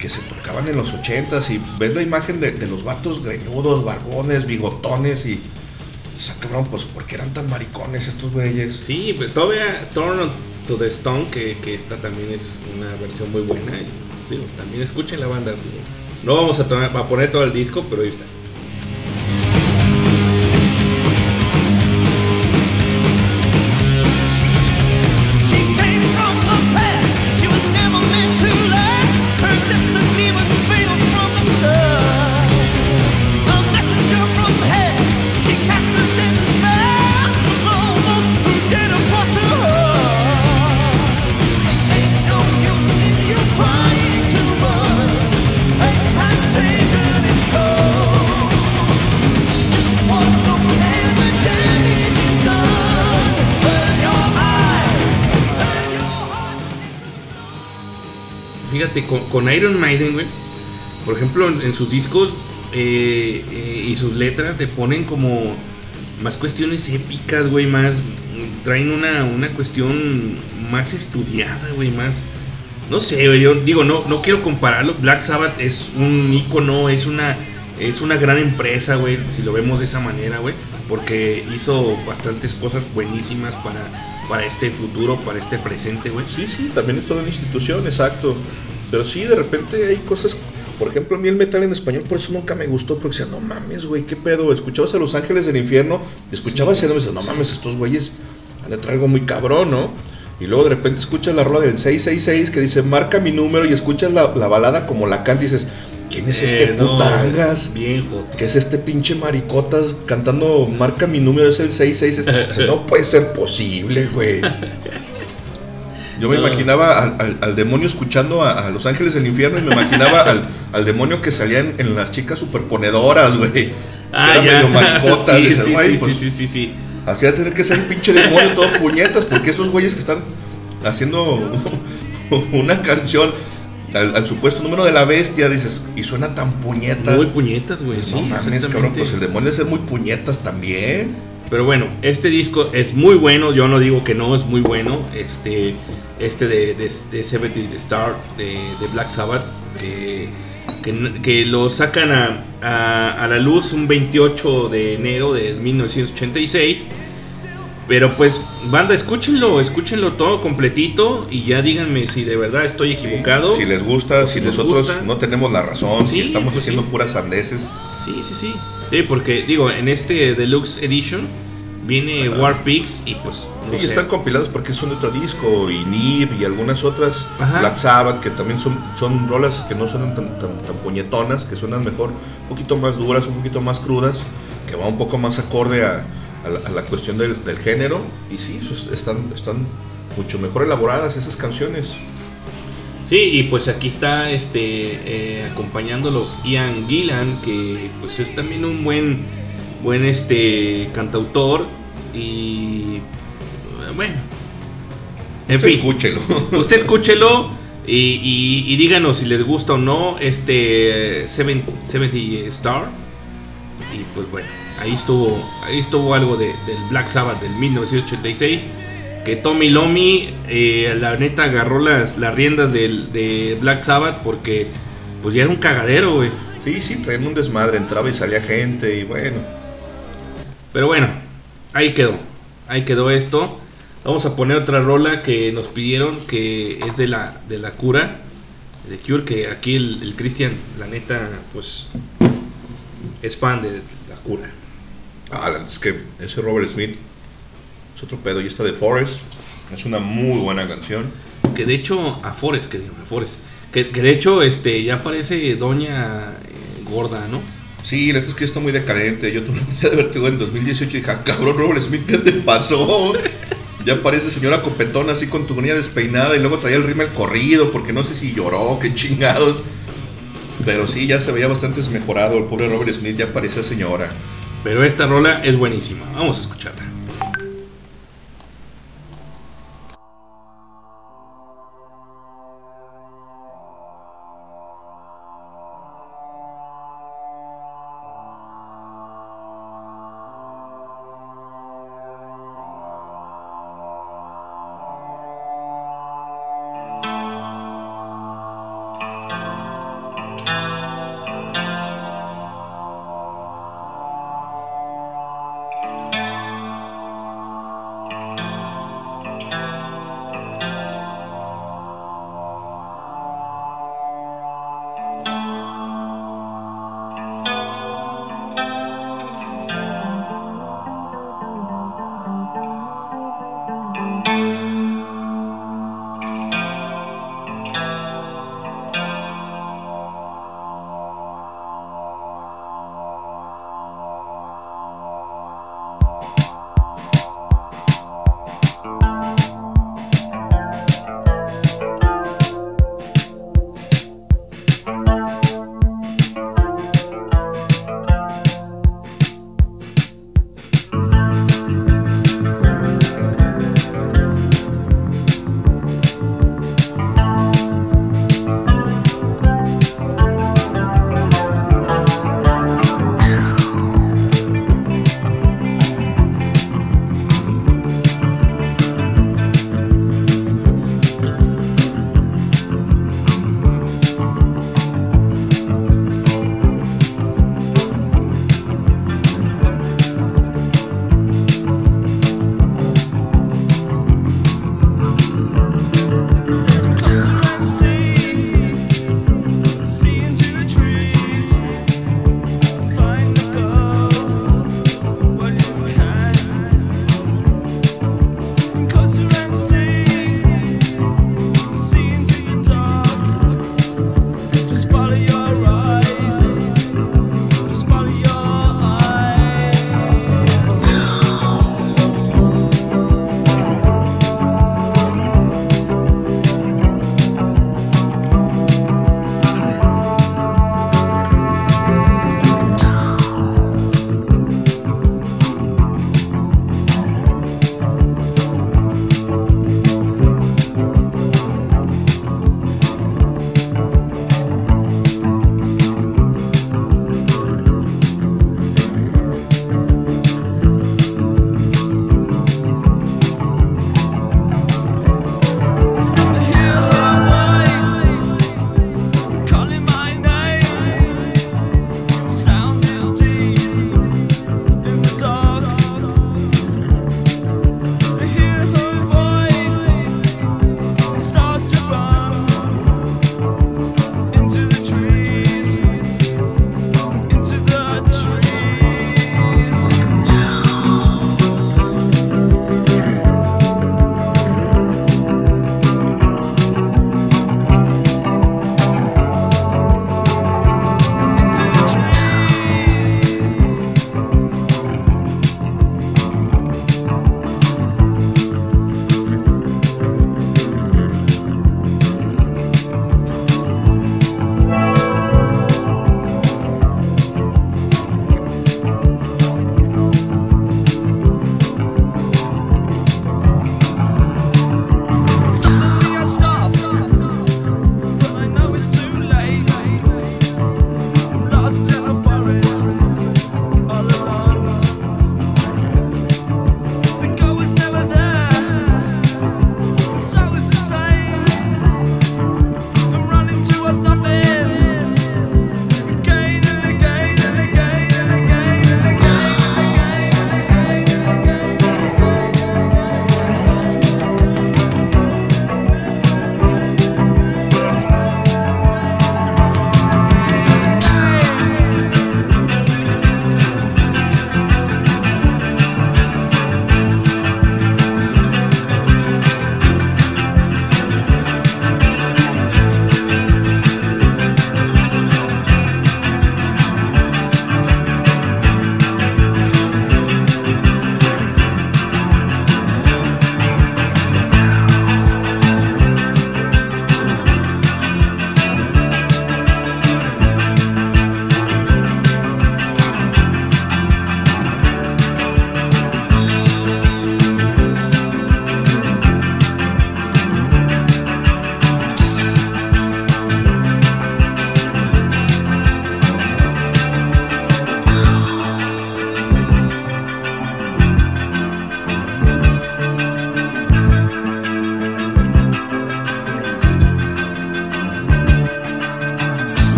que se tocaban en los ochentas y ves la imagen de, de los vatos greñudos, barbones, bigotones y... o sea, cabrón, pues, ¿por qué eran tan maricones estos güeyes? Sí, pero todavía Turn to the Stone, que, que esta también es una versión muy buena. y, digo, también escuchen la banda. No vamos a, to- a poner todo el disco, pero ahí está. Con, Iron Maiden, güey. Por ejemplo, en, sus discos eh, eh, y sus letras te ponen como más cuestiones épicas, güey. Más. Traen una, una cuestión más estudiada, güey. Más. No sé. Yo digo, no, no quiero compararlo. Black Sabbath es un icono, es una. Es una gran empresa, güey, si lo vemos de esa manera, güey, porque hizo bastantes cosas buenísimas para, para este futuro, para este presente, güey. Sí, sí, también es toda una institución, exacto. Pero sí, de repente hay cosas. Por ejemplo, a mí el metal en español, por eso nunca me gustó, porque decía, no mames, güey, qué pedo. Escuchabas a Los Ángeles del Infierno, escuchabas y no dices, no mames, estos güeyes han de traer algo muy cabrón, ¿no? Y luego de repente escuchas la rola del 666 que dice, marca mi número, y escuchas la, la balada como la canta y dices, ¿quién es este Eh, no, putangas? Bien, joto. ¿Qué es este pinche maricotas cantando marca mi número? Es el 666. no puede ser posible, güey. Yo me No. imaginaba al, al- al demonio escuchando a, a Los Ángeles del Infierno y me imaginaba al, al demonio que salía en, en las chicas superponedoras, güey. Que Ah, era ya. medio maricota. sí, sí, "Güey, sí, pues, sí, sí, sí, sí. Así va a tener que ser el pinche demonio todo puñetas, porque esos güeyes que están haciendo una canción al, al supuesto número de la bestia, dices, y suena tan puñetas. Muy puñetas, güey. Pues sí, no mames, cabrón, pues el demonio debe ser muy puñetas también. Pero bueno, este disco es muy bueno. Yo no digo que no, es muy bueno. Este, este de, de, de 70 Star de, de Black Sabbath, que, que, lo sacan a, a, a la luz un 28 de enero de 1986. Pero pues, banda, escúchenlo, escúchenlo todo completito y ya díganme si de verdad estoy equivocado. Si les gusta, si nosotros gusta. no tenemos la razón, si estamos pues haciendo sí. puras sandeces. Sí, sí, sí. Sí, porque digo, en este Deluxe Edition viene Ajá. War Pigs y pues. no Sí, sé. están compilados porque es un otro disco, y Nib y algunas otras, Ajá. Black Sabbath, que también son, son rolas que no suenan tan, tan, tan puñetonas, que suenan mejor, un poquito más duras, un poquito más crudas, que va un poco más acorde a, a la, a la cuestión del, del género. Y sí, pues, están, están mucho mejor elaboradas esas canciones. Sí, y pues aquí está este eh, acompañándolos Ian Gillan, que pues es también un buen buen este cantautor y eh, bueno. En Usted fin, escúchelo. usted escúchelo y, y- y díganos si les gusta o no este eh, 70 70 Star. Y pues bueno, ahí estuvo ahí estuvo algo de, del Black Sabbath del 1986 que Tommy Lomi, eh, la neta, agarró las, las riendas del, de Black Sabbath porque pues ya era un cagadero, güey. Sí, sí, traían un desmadre, entraba y salía gente y bueno. Pero bueno, ahí quedó. Ahí quedó esto. Vamos a poner otra rola que nos pidieron, que es de la, de la cura, de Cure, que aquí el, el Christian, la neta, pues es fan de la cura. Ah, es que ese Robert Smith es otro pedo. Y esta de Forest es una muy buena canción. Que de hecho, a Forest, que digo, a Forest. Que, que de hecho, este, ya parece doña eh, gorda, ¿no? Sí, la neta es que está muy decadente. Yo tuve oportunidad de verte güey, en 2018 y dije, "Ah, cabrón, Robert Smith, ¿qué te pasó? Ya parece señora copetona así con tu uña despeinada y luego traía el rímel corrido porque no sé si lloró, qué chingados. Pero sí, ya se veía bastante mejorado. El pobre Robert Smith ya parecía señora. Pero esta rola es buenísima. Vamos a escucharla.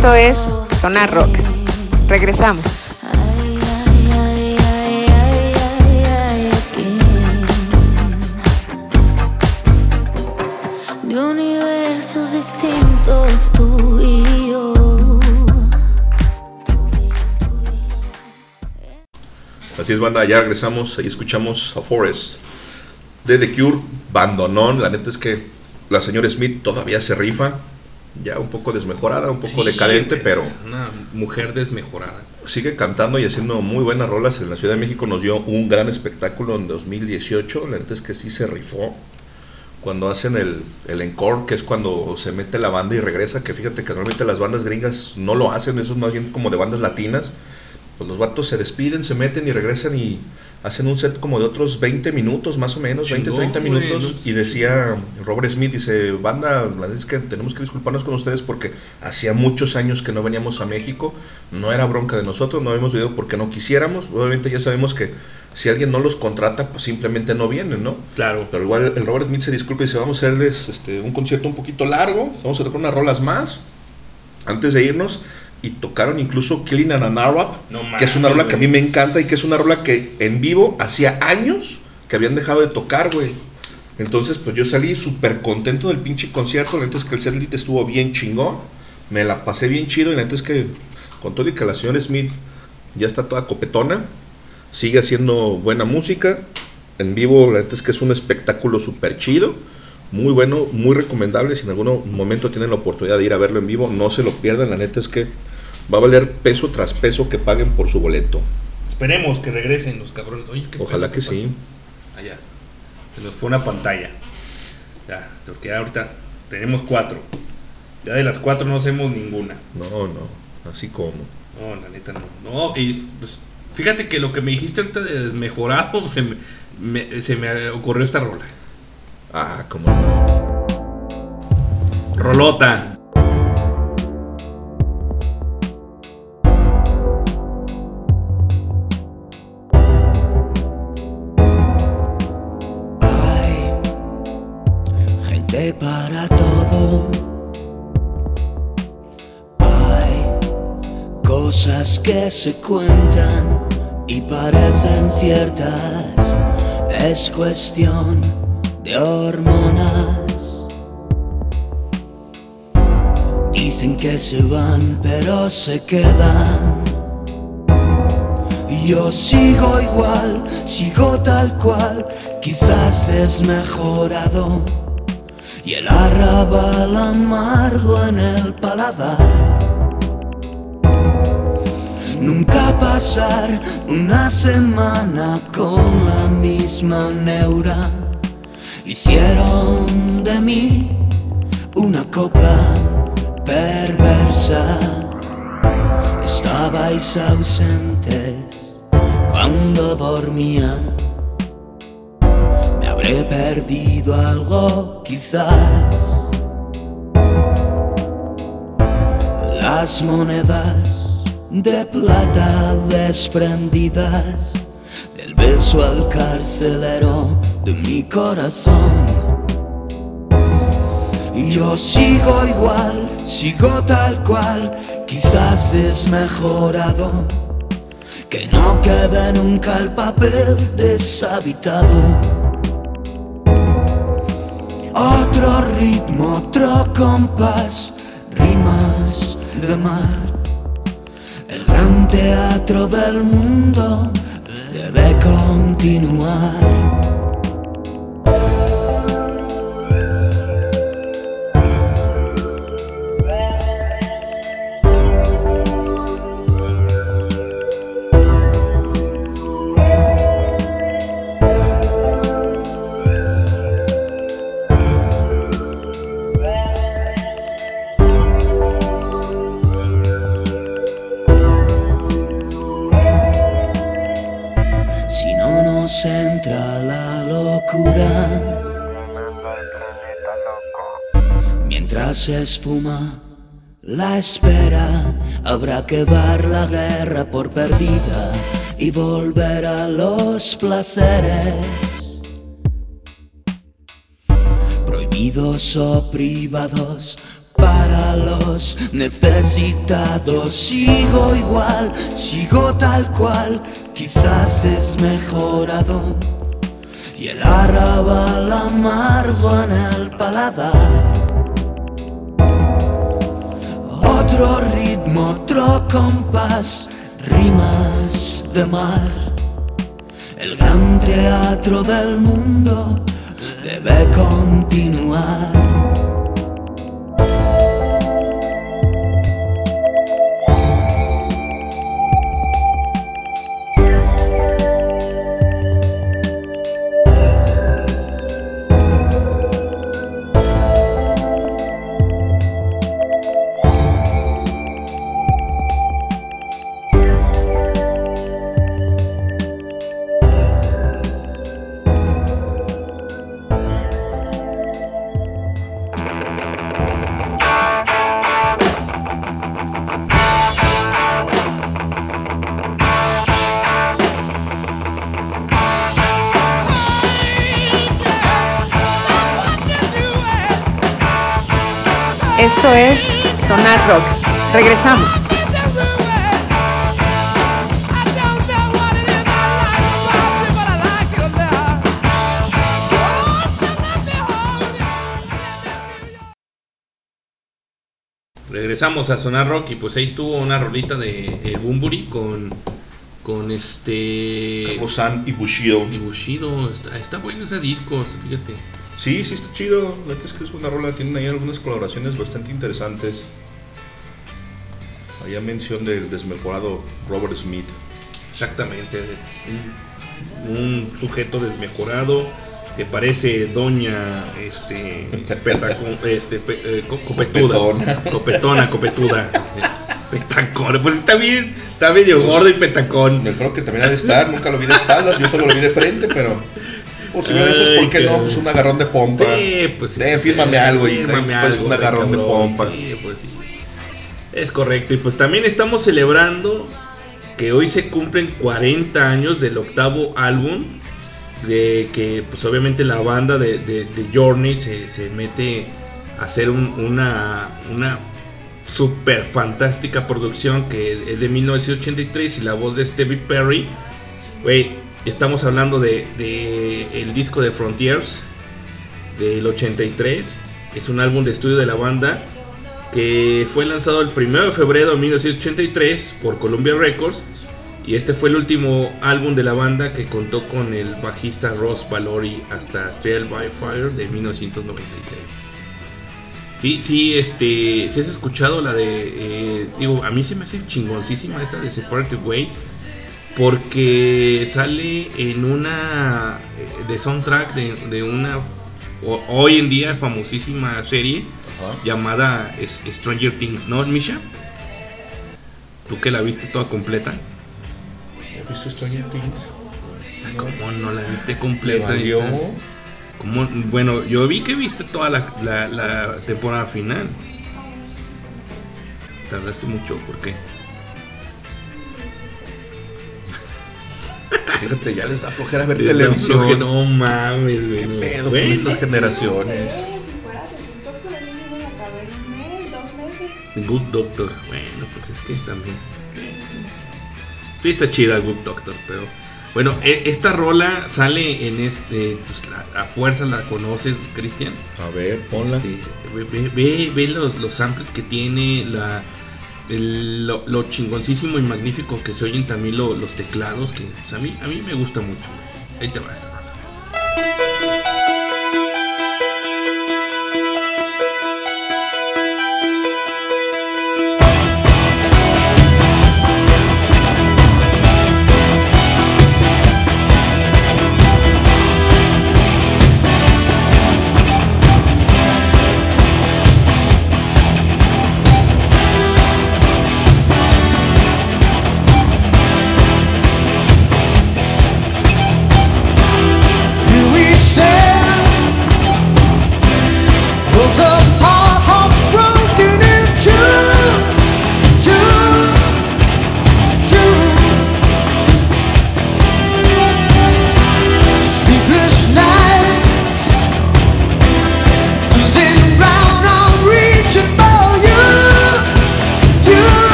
Esto es Sonar Rock. Regresamos. De universos distintos tú y yo. Así es, banda, ya regresamos, ahí escuchamos a Forest de The Cure, bandonón, la neta es que la señora Smith todavía se rifa, ya un poco desmejorada, un poco Sí, decadente, es pero Una mujer desmejorada. sigue cantando y haciendo muy buenas rolas. En la Ciudad de México nos dio un gran espectáculo en 2018. La neta es que sí se rifó. Cuando hacen el, el encore, que es cuando se mete la banda y regresa, que fíjate que normalmente las bandas gringas no lo hacen, eso es más bien como de bandas latinas. Pues los vatos se despiden, se meten y regresan y hacen un set como de otros 20 minutos, más o menos, 20, Chingón, 30 güey, minutos. no y decía Robert Smith, dice, banda, la verdad es que tenemos que disculparnos con ustedes porque hacía muchos años que no veníamos a México, no era bronca de nosotros, no habíamos venido porque no quisiéramos. Obviamente ya sabemos que si alguien no los contrata, pues simplemente no vienen, ¿no? Claro. Pero igual el Robert Smith se disculpa y dice, vamos a hacerles este, un concierto un poquito largo, vamos a tocar unas rolas más antes de irnos. Y tocaron incluso Killing an Arab, No que es una rola que a mí me encanta y que es una rola que en vivo hacía años que habían dejado de tocar, güey. Entonces, pues yo salí súper contento del pinche concierto. La neta es que el setlist estuvo bien chingón. Me la pasé bien chido. Y la neta es que, con todo y que la señora Smith ya está toda copetona, sigue haciendo buena música. En vivo, la neta es que es un espectáculo súper chido. Muy bueno, muy recomendable. Si en algún momento tienen la oportunidad de ir a verlo en vivo, no se lo pierdan. La neta es que va a valer peso tras peso que paguen por su boleto. Esperemos que regresen los cabrones. Oye, ¿qué Ojalá pedo? que sí. Allá. Se nos fue una pantalla. Ya, porque ya ahorita tenemos cuatro. Ya de las cuatro no hacemos ninguna. No, no, así como. No, la neta no. No, y pues, fíjate que lo que me dijiste ahorita de desmejorado, se me, me- se me ocurrió esta rola. Ah, como no. Rolota. Gente para todo. Hay cosas que se cuentan y parecen ciertas. Es cuestión de hormonas. Dicen que se van, pero se quedan. Yo sigo igual, sigo tal cual, quizás desmejorado. Y el arrabal amargo en el paladar. Nunca pasar una semana con la misma neura. Hicieron de mí una copla perversa. Estabais ausentes cuando dormía. Habré perdido algo, quizás. Las monedas de plata desprendidas del beso al carcelero de mi corazón. Y yo sigo igual, sigo tal cual, quizás desmejorado. Que no quede nunca el papel deshabitado. Otro ritmo, otro compás, rimas de mar. El gran teatro del mundo debe continuar. Mientras se esfuma la espera, habrá que dar la guerra por perdida y volver a los placeres. Prohibidos o privados, para los necesitados. Sigo igual, sigo tal cual, quizás desmejorado. Y el arrabal amargo en el paladar. Otro ritmo, otro compás, rimas de mar. El gran teatro del mundo debe continuar. Esto es Sonar Rock. Regresamos. Regresamos a Sonar Rock y pues ahí estuvo una rolita de el Bumburi con con este San y Bushido. y Bushido. Está, está bueno ese disco, fíjate. Sí, sí está chido. La es que es una rola. Tienen ahí algunas colaboraciones bastante interesantes. Había mención del desmejorado Robert Smith. Exactamente. Un, sujeto desmejorado que parece doña este, petaco- este pe- eh, co- copetuda. Copetona. Copetona, copetuda. Petacón. Pues está bien, está medio gordo y petacón. Yo creo que también ha de estar. Nunca lo vi de espaldas. Yo solo lo vi de frente, pero. Pues si no Ay, ¿por qué no? Pues un agarrón de pompa. Sí, pues sí. Eh, fírmame algo y Fírmame trae, pues, algo, un agarrón de pompa. Sí, pues sí. Es correcto. Y pues también estamos celebrando que hoy se cumplen 40 años del octavo álbum. De que pues obviamente la banda de, de- de Journey se, se mete a hacer un- una, una super fantástica producción que es de 1983 y la voz de Stevie Perry. Güey, estamos hablando de, el disco de Frontiers del 83. Es un álbum de estudio de la banda que fue lanzado el 1 de febrero de 1983 por Columbia Records. Y este fue el último álbum de la banda que contó con el bajista Ross Valori hasta Trial by Fire de 1996. Sí, sí, este, si has escuchado la de, eh, digo, a mí se me hace chingoncísima esta de Separated Ways, porque sale en una, eh, de soundtrack de, de una, hoy en día famosísima serie Ajá. llamada Stranger Things, ¿no, Misha? Tú que la viste toda completa. ¿Has visto Stranger Things? ¿Cómo no la viste ¿Le completa? ¿Cómo? Bueno, yo vi que viste toda la, la- la temporada final. Tardaste mucho, ¿por qué? Fíjate, ya les da flojera ver Que televisión. No mames, güey. ¿Qué pedo con Bueno, estas generaciones? Good Doctor. Bueno, pues es que también. Sí, está chida Good Doctor, pero. Bueno, e- esta rola sale en este. Pues la- a fuerza la conoces, Cristian. A ver, ponla. Este, ve, ve- ve- ve los, los samples que tiene, la, lo, chingoncísimo y magnífico que se oyen también lo- los teclados, que pues, a, mí, a mí me gusta mucho. Ahí te va esta rola.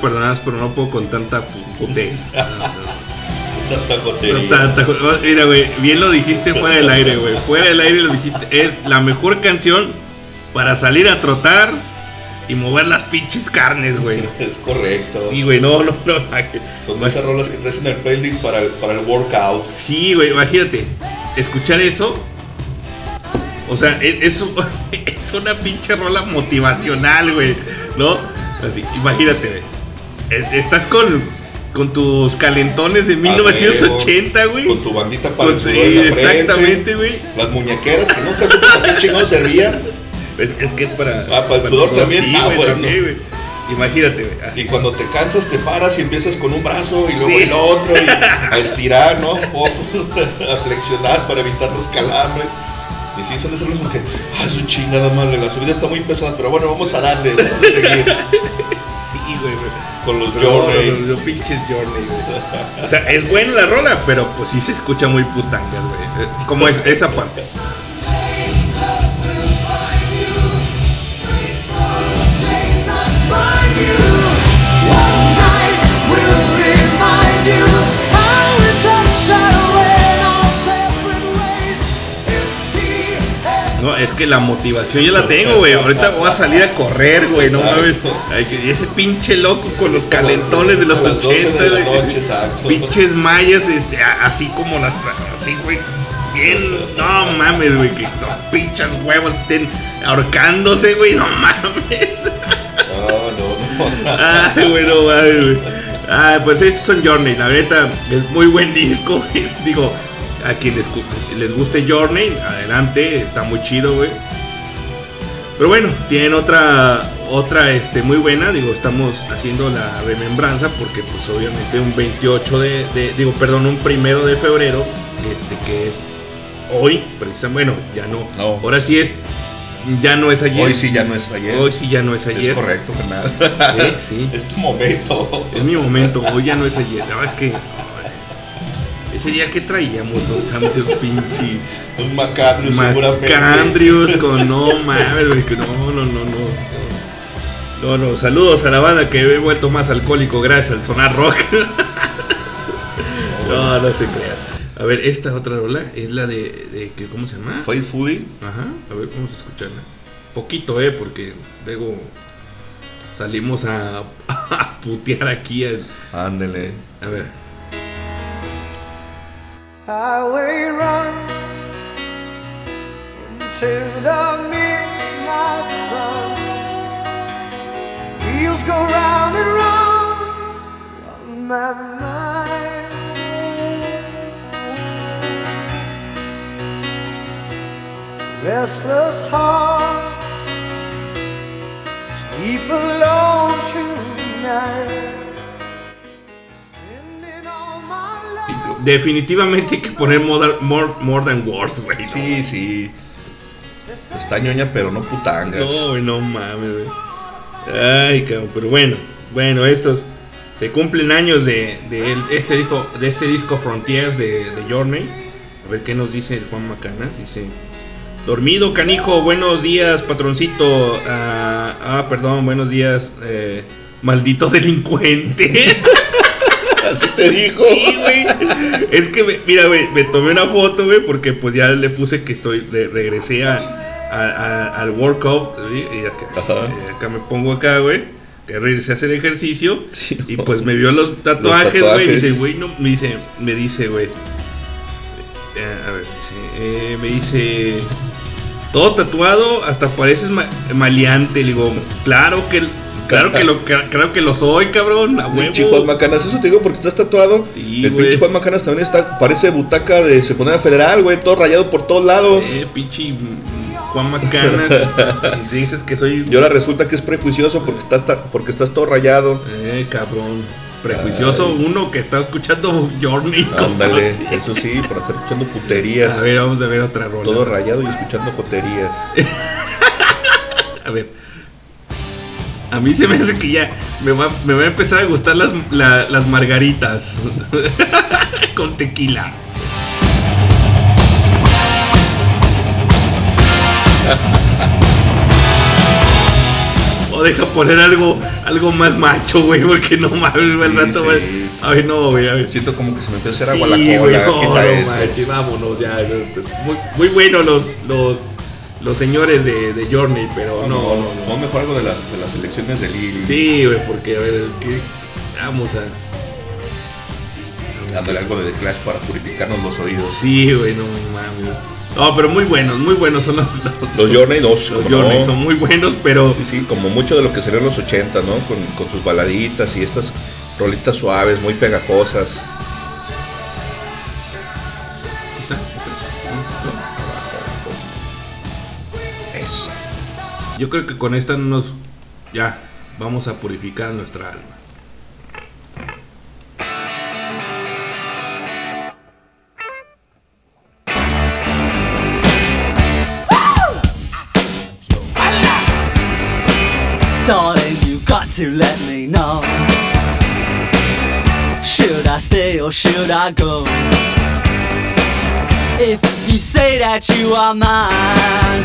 Perdonabas, pero no puedo con tanta pu- putez. Tanta oh, Mira, güey, bien lo dijiste fuera del aire, güey. Fuera del aire lo dijiste. Es la mejor canción para salir a trotar y mover las pinches carnes, güey. Es correcto. Sí, güey, no, no, no. Son esas rolas que traes en el playlist para el, para el workout. Sí, güey, imagínate. Escuchar eso. O sea, e- es, es una pinche rola motivacional, güey. ¿No? Así, imagínate, güey. E- Estás con, con tus calentones de 1980, güey. Con tu bandita para Con el sudor en la exactamente, güey. Las muñequeras que nunca supe para qué chingados servían. Es, es que es para. Ah, para el sudor también. Sí, Ah, bueno. también. Imagínate, güey. Y cuando te cansas te paras y empiezas con un brazo y luego Sí. el otro y a estirar, ¿no? Un poco, a flexionar para evitar los calambres. Y sí, son de esas como que, ah, su chingada madre, la subida está muy pesada, pero bueno, vamos a darle, vamos a seguir Sí, güey, con los Pero Journey. Los, los pinches Journey, güey. O sea, es buena la rola, pero pues sí se escucha muy putanga, güey. Eh, Como es, esa parte. No, es que la motivación ya la tengo, güey. Ahorita voy a salir a correr, güey. No mames. Y ese pinche loco con los calentones de los A las 12 80, de noche. Pinches mallas, este, así como las. Así, güey. Bien. No mames, güey. Que los pinches huevos estén ahorcándose, güey. No mames. No, no, no. Ay, güey, no mames, güey. Ah, pues esos son Journey. La neta, es muy buen disco, güey. Digo, a quienes les guste Journey, adelante, está muy chido, güey. Pero bueno, tienen otra, otra, este, muy buena. Digo, estamos haciendo la remembranza porque, pues, obviamente, un 28 de, de- digo, perdón, un primero de febrero, este, que es hoy, precisamente, bueno, ya no. No. Ahora sí es, ya no es ayer. Hoy sí ya no es ayer. Hoy sí ya no es ayer. Es correcto, Fernando. Sí, sí. Es tu momento. Es mi momento, hoy ya no es ayer. No, es que. Ese día que traíamos, ¿no? muchos pinches. Un Macandrius seguramente. Con no mames, No, no, no, no. No, no, saludos a la banda que he vuelto más alcohólico gracias al sonar rock. No, no se crea. A ver, esta otra rola es la de, ¿cómo se llama? Faithfully. Ajá, a ver, vamos a escucharla. Poquito, eh, porque luego salimos a, a putear aquí. Ándele. a ver. Highway run into the midnight sun. Wheels go round and round on my mind. Restless hearts sleep alone through Definitivamente hay que poner Modern- more, more Than Words, güey. ¿no? Sí, sí. Está ñoña, pero no putangas. No, güey, no mames, güey. Ay, cabrón, pero bueno, bueno, estos se cumplen años de, este disco, de este disco Frontiers de, de Journey. A ver qué nos dice el Juan Macanas. Dice: Dormido, canijo, buenos días, patroncito. Ah, ah, perdón, buenos días, eh, maldito delincuente. Así te dijo. Sí, güey. Es que, me- mira, güey, me tomé una foto, güey, porque pues ya le puse que estoy, le- regresé a, a- a- al workout, ¿sí? y acá, Ajá. eh, acá me pongo acá, güey, que regresé a hacer ejercicio, Sí, y pues me vio los tatuajes, güey, y dice, güey, no, me dice, me dice, güey, eh, a ver, dice, eh, me dice, todo tatuado, hasta pareces ma- maleante, le digo, claro que, claro que lo, claro que lo soy, cabrón, a huevo. pinche Juan Macanas, eso te digo porque estás tatuado. Sí, el pinche Juan Macanas también está, parece butaca de secundaria federal, güey, todo rayado por todos lados. Eh, pinche Juan Macanas. dices que soy. Y ahora resulta que es prejuicioso porque estás, porque estás todo rayado. Eh, cabrón. Prejuicioso Ay. uno que está escuchando Journey. Ándale, eso sí, por estar escuchando puterías. A ver, vamos a ver otra rola. todo rayado y escuchando joterías. A ver. A mí se me hace que ya me va, me va a empezar a gustar las, la- las margaritas. Con tequila. O deja poner algo, algo más macho, güey, porque no mames, güey, el rato, sí. güey. Ay, no, güey, a ver. Siento como que se me empieza a hacer Sí, agua la güey, cola. no, quita no eso. manches, vámonos ya. no, Muy, muy buenos los, los, los señores de, de Journey, pero No, no, mejor algo de, las de las elecciones de Lili. Sí, güey, porque a ver, ¿qué? vamos a. Ándale algo de The Clash para purificarnos los oídos. Sí, güey, no mames. No, pero muy buenos, muy buenos son los, los, Los Journey, dos. los como Journey, son muy buenos, pero Sí, sí, como mucho de lo que salió en los 80, ¿no? Con, con sus baladitas y estas rolitas suaves, muy pegajosas. Yo creo que con esta no nos. Ya, vamos a purificar nuestra alma. You got to let me know. Should I stay or should I go? If you say that you are mine,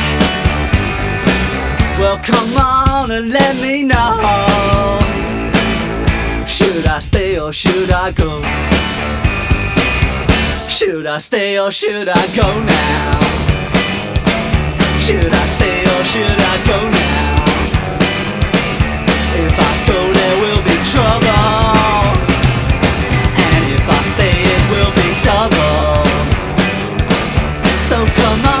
well come on and let me know. Should I stay or should I go? Should I stay or should I go now? Should I stay or should I go now? If I go, there will be trouble. And if I stay, it will be double. So come on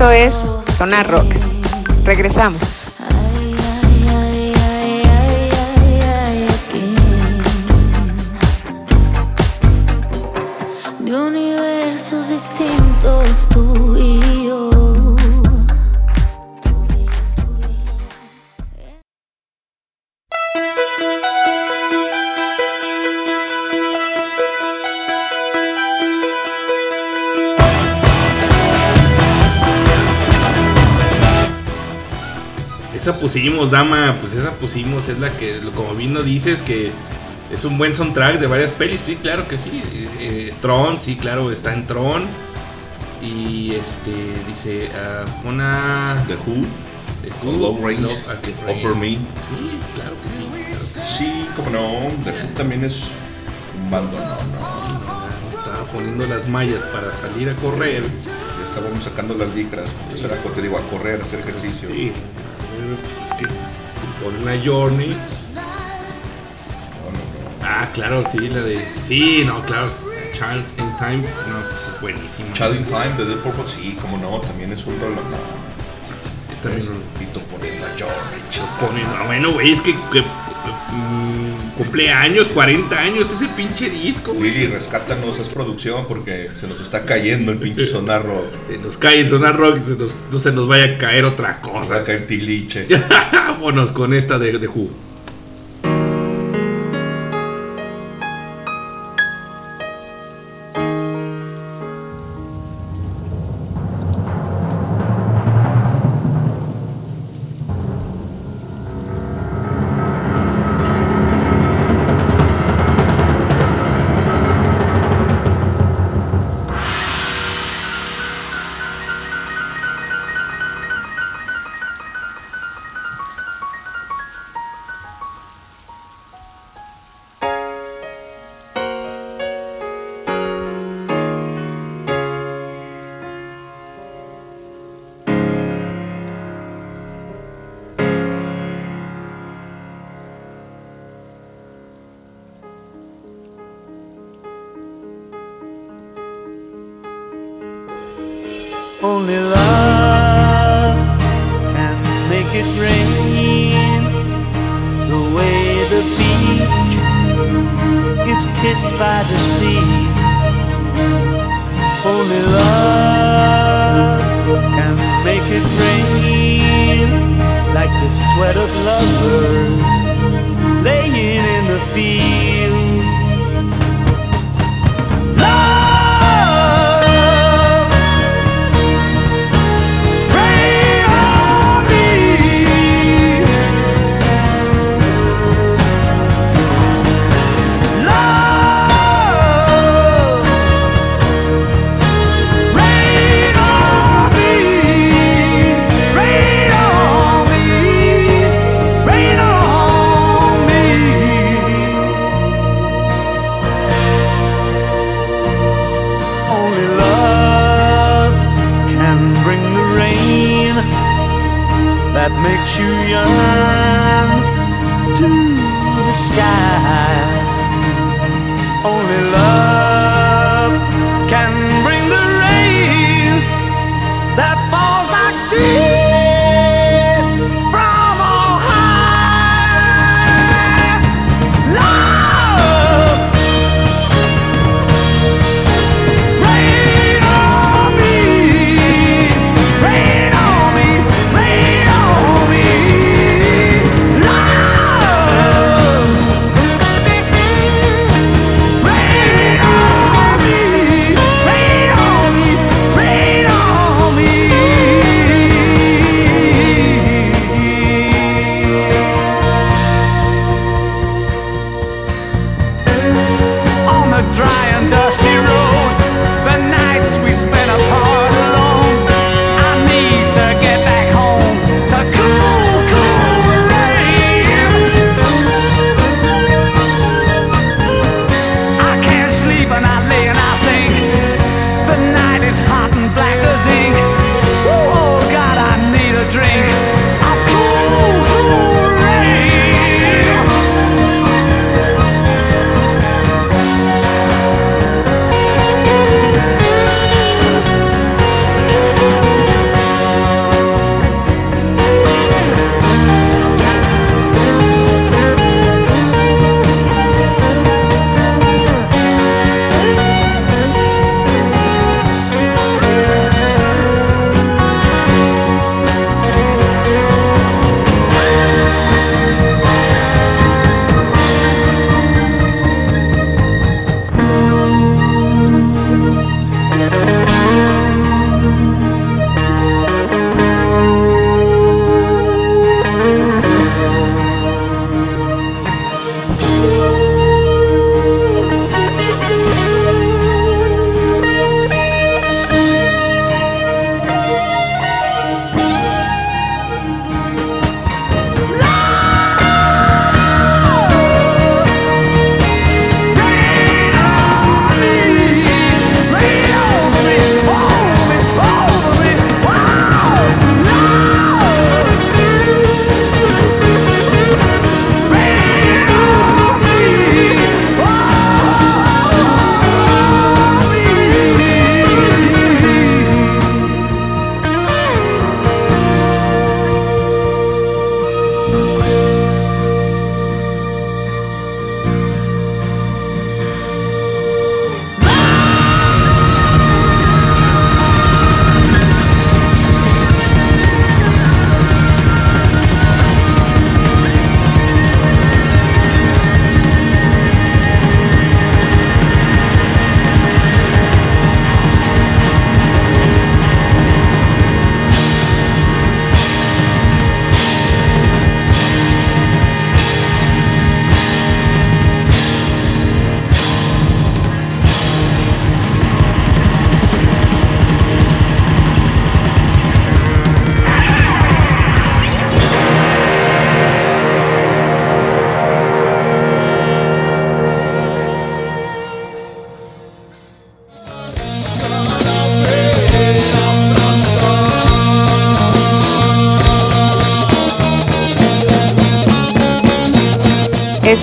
Esto es Sonar Rock. Regresamos. Pusimos, dama, pues esa pusimos, es la que, como bien nos dices, que es un buen soundtrack de varias pelis, sí, claro que sí. Eh, Tron, sí, claro, está en Tron. Y este, dice, ah, una... The Who, The Love Range, Love the Range. Upper Me. Sí, claro que sí. claro que sí. Sí, como no, The Who también es un bando, no, no. Estaba poniendo las mallas para salir a correr. estábamos sacando las licras. Eso era porque digo, a correr, a hacer ejercicio. Sí. Que- Con una Journey. No, no, no. Ah, claro, sí, la de. Sí, no, claro. Child's in Time. No, pues es buenísimo. Child in Time de Dead Purple, sí, como no, también es un rollo. Es también un- Pito poniendo a Journey. Pone- no, bueno, güey, es que, que, cumpleaños, 40 años ese pinche disco, güey. Willy, rescátanos, es producción porque se nos está cayendo el pinche sonar rock. Se nos cae Sonar Rock y se nos- no se nos vaya a caer otra Nos va cosa. a caer tiliche. Vámonos con esta de, de Who.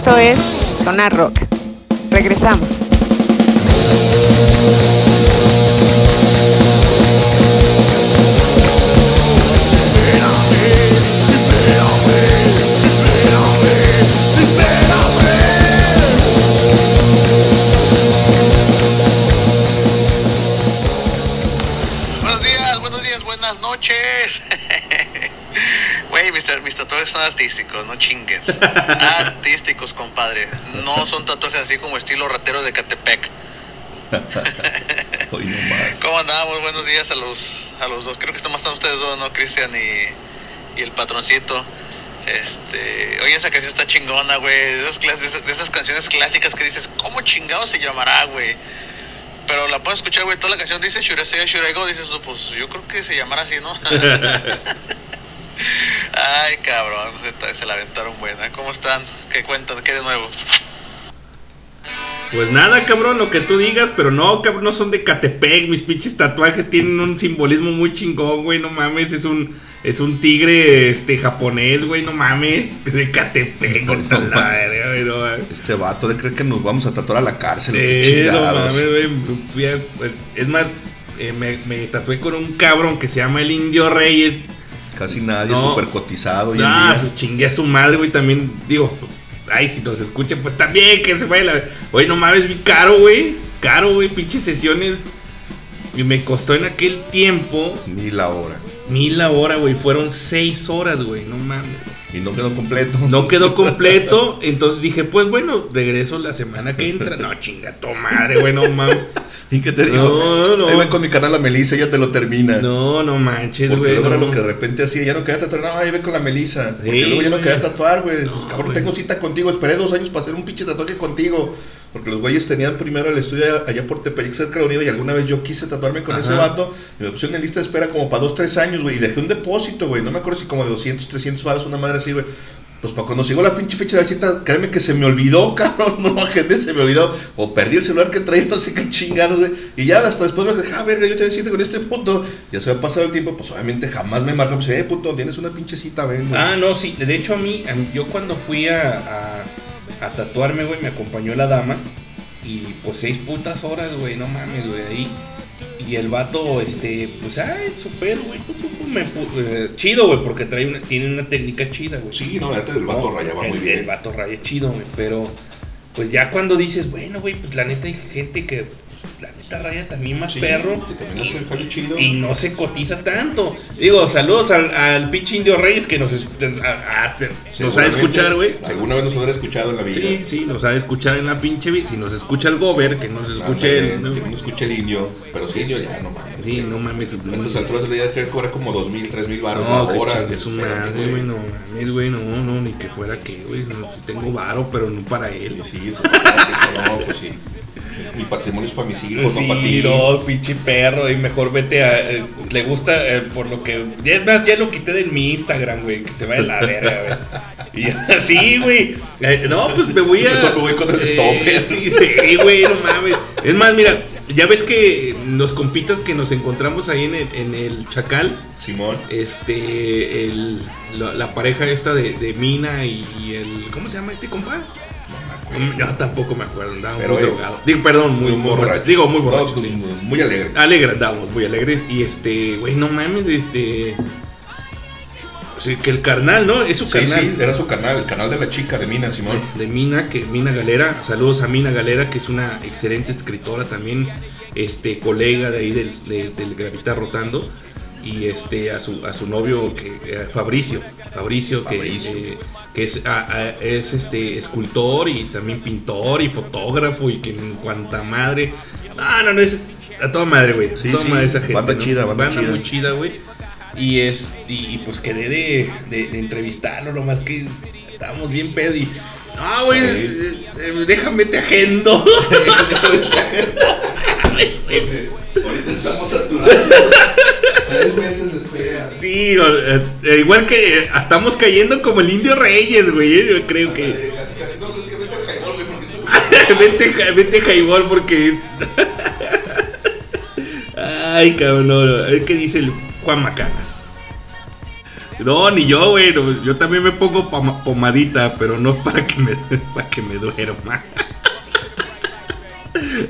Esto es Sonar Rock. Patroncito. Este, oye, esa canción está chingona, güey. De esas, de canciones clásicas que dices, ¿cómo chingado se llamará, güey? Pero la puedes escuchar, güey. Toda la canción dice Should I Say, Should I Go. Dices, pues yo creo que se llamará así, ¿no? Ay, cabrón. Se, se la aventaron buena. ¿Cómo están? ¿Qué cuentan? ¿Qué de nuevo? Pues nada, cabrón, lo que tú digas, pero no, cabrón, no son de Catepec. Mis pinches tatuajes tienen un simbolismo muy chingón, güey. No mames, es un, es un tigre este japonés, güey, no mames. De Catepec, con tal la verga, güey, no mames. Este vato de creer que nos vamos a tatuar a la cárcel. qué Sí, no chingados. mames, güey. Es más, eh, me, me tatué con un cabrón que se llama el Indio Reyes. Casi nadie, No. súper cotizado en Ah, chingué a su madre, güey. También, digo, ay, si nos escuchan, pues también que se vaya la. Oye, no mames, vi caro, güey. Caro, güey, pinches sesiones. Y me costó en aquel tiempo Ni la hora. mil la hora, güey. Fueron seis horas, güey. No mames. Y no quedó completo. No quedó completo. Entonces dije, pues bueno, regreso la semana que entra. No, chinga tu madre, güey, no mames. ¿Y qué te digo? No, no. Ahí voy con mi canal la Melissa, ella te lo termina. No, no manches, Porque güey. luego era no. lo que de repente hacía, ya no quería tatuar, no, ahí ve con la Melissa. Porque Sí, luego ya no quería tatuar, güey. No, cabrón, güey. tengo cita contigo, esperé dos años para hacer un pinche tatuaje contigo. Porque los güeyes tenían primero el estudio allá por Tepeyac, cerca de la Univa, y alguna vez yo quise tatuarme con ese vato. Y me pusieron en lista de espera como para dos, tres años, güey. Y dejé un depósito, güey. No me acuerdo si como de 200, 300 baros, una madre así, güey. Pues para cuando llegó la pinche fecha de la cita, créeme que se me olvidó, cabrón. No, gente, se me olvidó. O perdí el celular que traía, no sé qué chingados, güey. Y ya hasta después me dije, ah, verga, yo te cita con este puto. Ya se había pasado el tiempo, pues obviamente jamás me marcó. Pues, eh, puto, tienes una pinche cita, ven, güey. Ah, no, sí. De hecho, a mí, a mí- yo cuando fui a, a, a tatuarme, güey, me acompañó la dama. Y pues seis putas horas, güey, no mames, güey, ahí. Y el vato, este, pues, ay, súper, güey, eh, chido, güey, porque trae una, tiene una técnica chida, güey. Sí, no, antes el vato rayaba el- muy bien. El vato raya chido, güey, pero, pues ya cuando dices, bueno, güey, pues la neta hay gente que, la neta raya también más Sí, perro. también hace el jale chido. Y no se cotiza tanto. Digo, saludos al, al pinche Indio Reyes que nos, es- a- a- nos ha de escuchar, güey. Alguna vez nos hubiera escuchado en la vida. Sí, sí, nos ha de escuchar en la pinche. vi- Si nos escucha el Gober, que nos escuche el. Ándale, Que no escuche el indio. Pero sí, indio ya no mames. Sí, no mames. A estas alturas le que cobrar como dos mil, tres mil baros No, la hora. su Espérame, madre, güey, no mames, güey, no, no, ni que fuera que, güey, no, si tengo varo, pero no para él. Sí, sí, no, pues sí. Mi patrimonio es para mis hijos, no para Sí, ti. no, pinche perro, y mejor vete a. eh, le gusta eh, por lo que. Es más, ya lo quité de mi Instagram, güey, que se va de la verga, güey. Y así, güey. eh, no, pues me voy a. Mejor me voy con el stopper. Sí, sí, güey, no mames. Es más, mira, ya ves que los compitas que nos encontramos ahí en el, en el Chacal, Simón. este. El, la, la pareja esta de, de Mina y, y el. ¿Cómo se llama este compa? Yo tampoco me acuerdo, andaba Pero, muy eh. Digo, perdón, muy, borracho. Digo, muy borracho. No, sí. muy, muy alegre. Alegre, andamos, muy alegres. Y este, güey, no mames, este. Sea, que el carnal, ¿no? Es su Sí, carnal. sí, era su canal, el canal de la chica de Mina, Simón. De Mina, que Mina Galera. Saludos a Mina Galera, que es una excelente escritora también, este, colega de ahí del, de- del Gravita Rotando. Y este, a su, a su novio, que, eh, Fabricio. Fabricio, que, eh, que es, a- a- es este, escultor y también pintor y fotógrafo y que en cuanta madre. Ah, no, no, es a toda madre, güey. Sí, toda sí, madre esa gente. banda ¿no? chida, banda chida. muy chida, güey. Y, es, y, pues quedé de, de, de entrevistarlo, nomás que estábamos bien pedo y. No, güey, eh, eh, déjame te agendo. Ahorita estamos saturados. Tres meses de espera. Sí, eh, eh, igual que eh, estamos cayendo como el Indio Reyes, güey. Yo creo que. Casi, casi no sé que vete al Jaimón, güey, porque esto- vete, vete Jaibol porque. Ay, cabrón. no. A ver qué dice el Juan Macanas. No, ni yo, güey. no, yo también me pongo poma- pomadita, pero no es para que me, para que me duerma.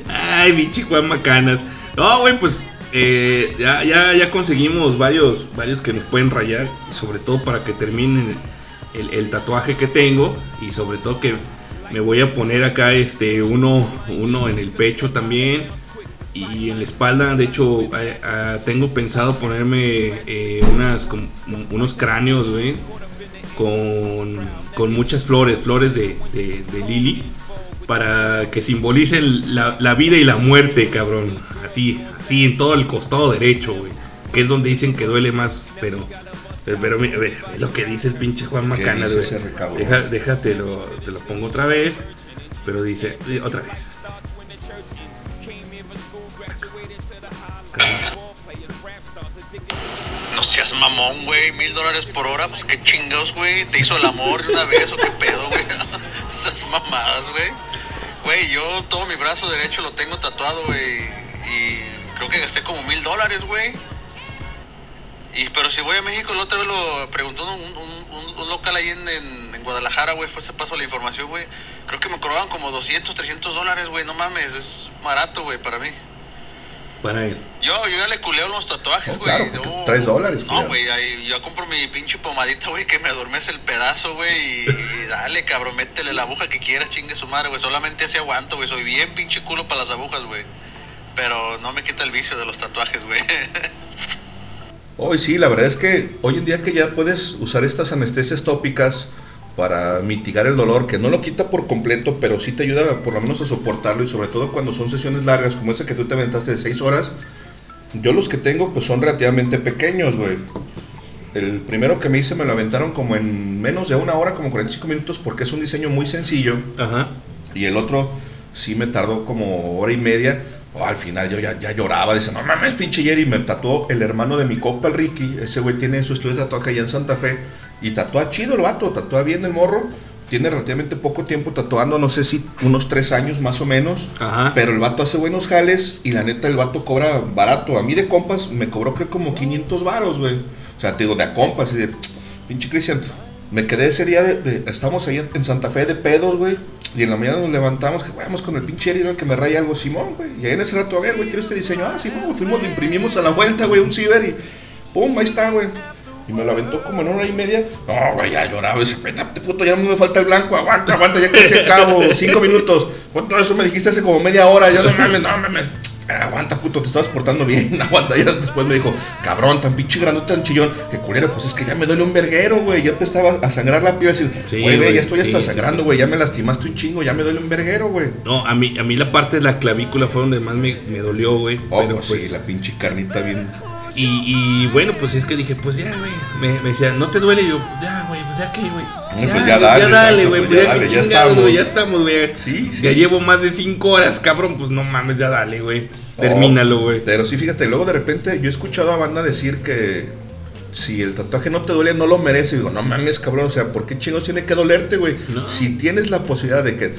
Ay, mi chico macanas. No, güey, pues eh, ya, ya, ya conseguimos varios, varios que nos pueden rayar. Sobre todo para que terminen el, tatuaje que tengo. Y sobre todo que me voy a poner acá este uno, uno en el pecho también. Y en la espalda, de hecho, tengo pensado ponerme eh, unas, unos cráneos, con, con muchas flores, flores de, de, de lili, para que simbolicen la, la vida y la muerte, cabrón. Así, así en todo el costado derecho, güey, que es donde dicen que duele más, pero... Pero, pero mira, ve, ve lo que dice el pinche Juan ¿Qué Macana, güey. Deja, déjate, lo, te lo pongo otra vez, pero dice, otra vez. No seas mamón, güey. Mil dólares por hora, pues qué chingados, güey. ¿Te hizo el amor de una vez o qué pedo, güey? Esas mamadas, güey. Güey, yo todo mi brazo derecho lo tengo tatuado, güey. Y creo que gasté como mil dólares, güey. Y, pero si voy a México, la otra vez lo preguntó un, un- local ahí en, en- en Guadalajara, güey. Después se pasó la información, güey. Creo que me cobraban como 200, 300 dólares, güey. No mames, es barato, güey, para mí. Él. Yo, yo ya le culeo los tatuajes, No, güey. claro, traes dólares, No, güey, yo compro mi pinche pomadita, güey, que me adormece el pedazo, güey. Y, y dale, cabrón, métele la aguja que quieras, chingue su madre, güey. Solamente así aguanto, güey. Soy bien pinche culo para las agujas, güey. Pero no me quita el vicio de los tatuajes, güey. Hoy sí, la verdad es que hoy en día que ya puedes usar estas anestesias tópicas para mitigar el dolor, que no lo quita por completo, pero sí te ayuda por lo menos a soportarlo y sobre todo cuando son sesiones largas como esa que tú te aventaste de 6 horas, yo los que tengo pues son relativamente pequeños, güey. El primero que me hice me lo aventaron como en menos de una hora, como 45 minutos, porque es un diseño muy sencillo. Ajá. Y el otro sí me tardó como hora y media. Oh, al final yo ya, ya lloraba, dice, no mames, pinche Jerry, me tatuó el hermano de mi compa, el Ricky. Ese güey tiene su estudio de tatuaje allá en Santa Fe. Y tatúa chido el vato, tatúa bien el morro. Tiene relativamente poco tiempo tatuando, no sé si unos tres años más o menos. Ajá. Pero el vato hace buenos jales y la neta el vato cobra barato. A mí de compas me cobró creo como 500 varos, güey. O sea, te digo, de a compas y de, pinche Cristian. Me quedé ese día, de, de- estamos ahí en Santa Fe de pedos, güey. Y en la mañana nos levantamos, que vamos con el pinche Eri, que me raya algo, Simón, güey. Y ahí en ese rato, a ver, güey, quiero este diseño. Ah, Simón, fuimos, lo imprimimos a la vuelta, güey, un ciber y pum, ahí está, güey. Y me lo aventó como en una hora y media. No, güey, ya lloraba. Dice, espérate, puto, ya no me falta el blanco. Aguanta, aguanta, ya casi acabo. Cinco minutos. ¿Cuánto eso me dijiste hace como media hora? Yo no mames, no mames. Aguanta, puto, te estabas portando bien. Aguanta, ya después me dijo, cabrón, tan pinche grandote, tan chillón. Que culero, pues es que ya me duele un verguero, güey. Ya empezaba a sangrar la piel. Decir, Sí, güey, güey, ya estoy hasta sí, sí, sangrando, güey. Ya me lastimaste un chingo, ya me duele un verguero, güey. No, a mí, a mí la parte de la clavícula fue donde más me, me dolió, güey. Oh, pero pues, pues, sí, la pinche carnita bien. Y, y bueno, pues es que dije, pues ya, güey. Me, me decía, ¿no te duele? Y yo, ya, güey, pues ya qué, güey. No, pues ya dale, Ya dale, güey. pues Pues ya dale, ya estamos. güey. Ya estamos, güey. Sí, sí. Ya llevo más de cinco horas, cabrón. Pues no mames, ya dale, güey. Termínalo, Oh, güey. Pero sí, fíjate, luego de repente yo he escuchado a banda decir que si el tatuaje no te duele, no lo merece. Y digo, no mames, cabrón, o sea, ¿por qué chingos tiene que dolerte, güey? No. Si tienes la posibilidad de que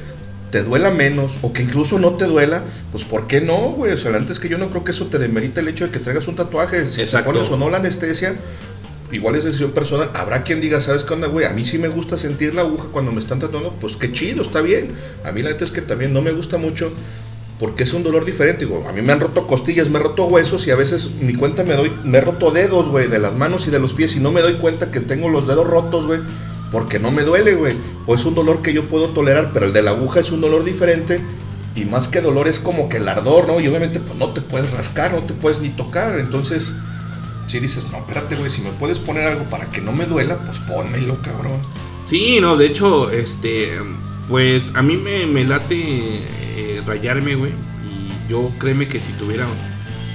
te duela menos o que incluso no te duela, pues ¿por qué no, güey? O sea, la neta es que yo no creo que eso te demerita el hecho de que traigas un tatuaje. Si Exacto. te pones o no la anestesia, igual es decisión personal. Habrá quien diga, ¿sabes qué onda, güey? A mí sí me gusta sentir la aguja cuando me están tatuando. Pues qué chido, está bien. A mí la neta es que también no me gusta mucho porque es un dolor diferente. Digo, a mí me han roto costillas, me he roto huesos y a veces ni cuenta me doy. Me he roto dedos, güey, de las manos y de los pies y no me doy cuenta que tengo los dedos rotos, güey. Porque no me duele, güey. O es un dolor que yo puedo tolerar, pero el de la aguja es un dolor diferente. Y más que dolor es como que el ardor, ¿no? Y obviamente pues no te puedes rascar, no te puedes ni tocar. Entonces, si dices, no, espérate, güey, si me puedes poner algo para que no me duela, pues pónmelo, cabrón. Sí, no, de hecho, este, pues a mí me, me late eh, rayarme, güey. Y yo créeme que si tuviera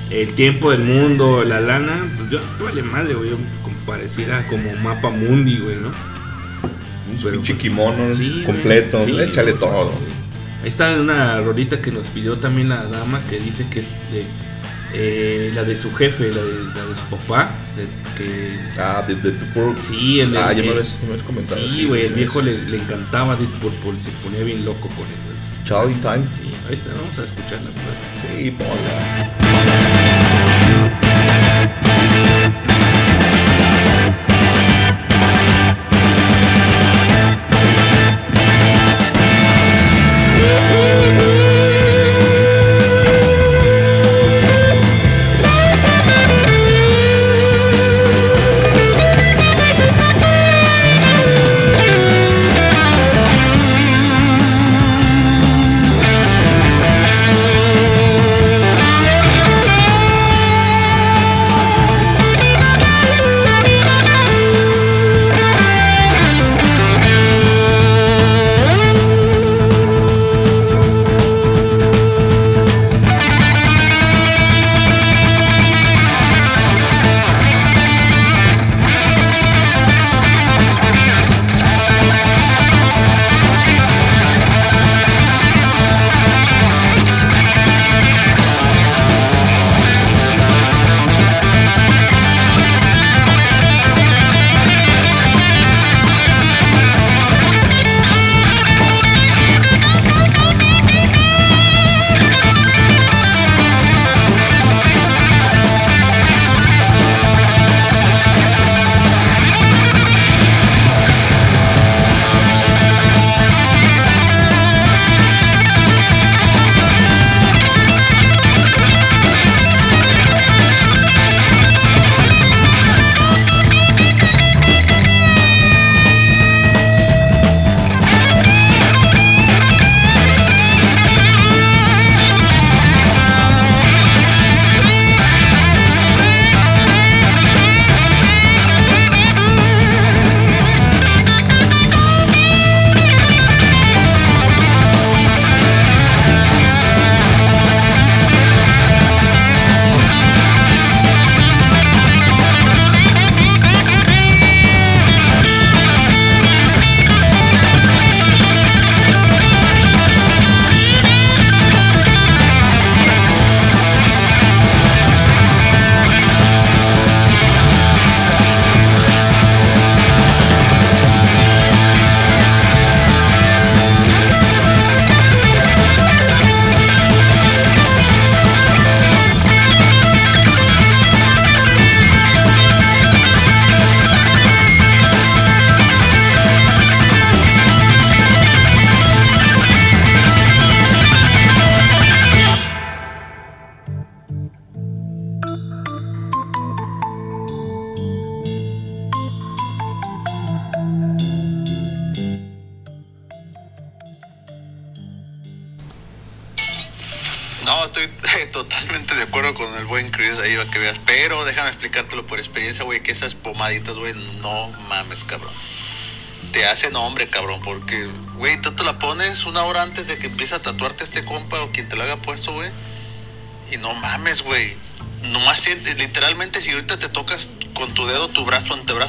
el tiempo del mundo, la lana, pues yo vale madre, güey. Yo como pareciera como mapa mundi, güey, ¿no? Un Pero, pinche kimono Sí, güey, completo, sí, échale todo. Ahí está una rolita que nos pidió también la dama que dice que es de, eh, la de su jefe, la de, la de su papá, de- que Ah, de, de, de por- sí, el, Ah, el- ya me habías, me habías comentado. sí, güey, el viejo le, le encantaba Deep Purple, se ponía bien loco con él. Charlie Time. Sí, ahí está, vamos a escucharla. Sí, ponla.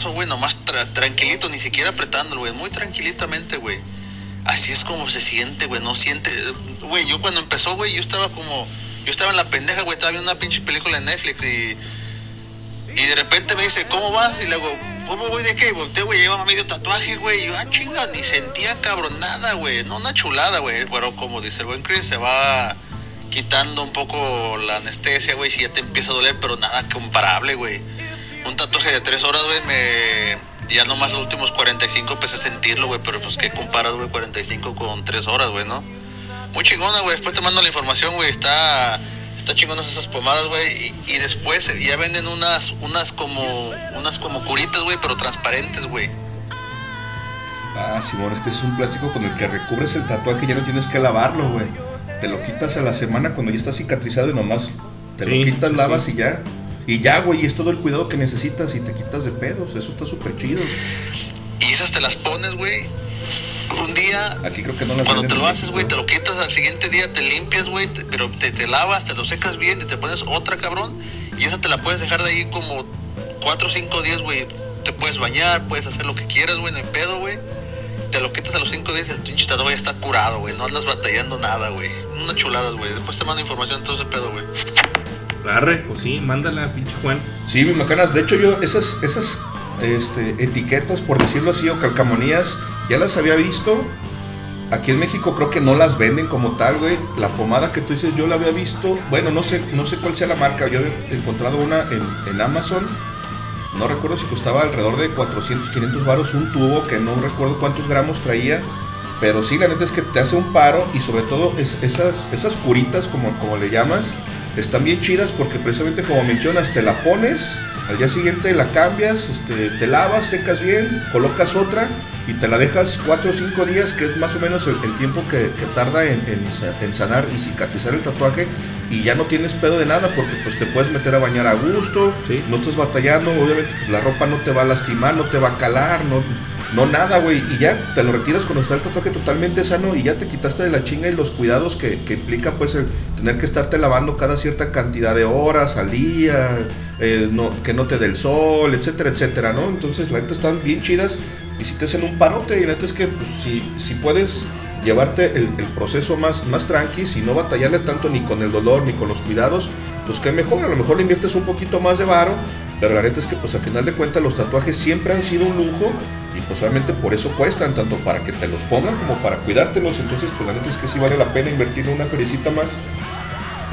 Brazo, güey, nomás tra- tranquilito, ni siquiera apretándolo, güey, muy tranquilitamente, güey. Así es como se siente, güey, no siente. Güey, yo cuando empezó, güey, yo estaba como. Yo estaba en la pendeja, güey, estaba viendo una pinche película en Netflix y. Y de repente me dice, ¿cómo vas? Y le digo, ¿cómo voy de qué? Y volteo, güey, llevaba medio tatuaje, güey. Yo, ah, chinga, ni sentía cabrón nada, güey. No, una chulada, güey. Pero como dice el buen Chris, se va quitando un poco la anestesia, güey, si ya te empieza a doler, pero nada comparable, güey. Un tatuaje de tres horas, güey, me... Ya nomás los últimos 45 empecé a sentirlo, güey, pero pues qué comparas, güey, 45 con tres horas, güey, ¿no? Muy chingona, güey, después te mando la información, güey, está... Está chingonas esas pomadas, güey, y, y después ya venden unas, unas como, unas como curitas, güey, pero transparentes, güey. Ah, Simón, es que ese es un plástico con el que recubres el tatuaje y ya no tienes que lavarlo, güey. Te lo quitas a la semana cuando ya está cicatrizado y nomás te Sí, lo quitas, sí, lavas sí. y ya. Y ya, güey, es todo el cuidado que necesitas y te quitas de pedos. Eso está súper chido. Y esas te las pones, güey, un día Aquí creo que no las Cuando te lo haces, güey, te lo quitas al siguiente día, te limpias, güey, te- pero te, te lavas, te lo secas bien y te pones otra, cabrón. Y esa te la puedes dejar de ahí como 4 o 5 días, güey. Te puedes bañar, puedes hacer lo que quieras, güey, no hay pedo, güey. Te lo quitas a los 5 días y el pinche tatuaje ya está curado, güey. No andas batallando nada, güey. Una chulada, güey. Después te mando información de todo ese pedo, güey. Arre, pues sí, mándala, pinche Juan. Sí, mis macanas. De hecho, yo esas, esas este, etiquetas, por decirlo así, o calcamonías, ya las había visto. Aquí en México creo que no las venden como tal, güey. La pomada que tú dices, yo la había visto. Bueno, no sé, no sé cuál sea la marca. Yo había encontrado una en, en Amazon. No recuerdo si costaba alrededor de 400, 500 varos un tubo, que no recuerdo cuántos gramos traía. Pero sí, la neta es que te hace un paro y sobre todo es- esas, esas curitas, como, como le llamas, están bien chidas porque precisamente como mencionas, te la pones, al día siguiente la cambias, este, te lavas, secas bien, colocas otra y te la dejas 4 o 5 días, que es más o menos el, el tiempo que, que tarda en, en sa- en sanar y cicatrizar el tatuaje y ya no tienes pedo de nada porque pues te puedes meter a bañar a gusto, Sí. no estás batallando, obviamente pues, la ropa no te va a lastimar, no te va a calar, no, no nada, güey, y ya te lo retiras cuando está el tatuaje totalmente sano y ya te quitaste de la chinga y los cuidados que, que implica pues el tener que estarte lavando cada cierta cantidad de horas al día, eh, que no te dé el sol, etcétera, etcétera, ¿no? Entonces la neta están bien chidas y si te hacen un parote y la neta es que pues, si, si puedes llevarte el, proceso más, más tranqui, y no batallarle tanto ni con el dolor ni con los cuidados, pues que mejor, a lo mejor le inviertes un poquito más de varo, pero la neta es que pues a final de cuentas los tatuajes siempre han sido un lujo y pues obviamente por eso cuestan, tanto para que te los pongan como para cuidártelos, entonces pues la neta es que sí vale la pena invertir una felicita más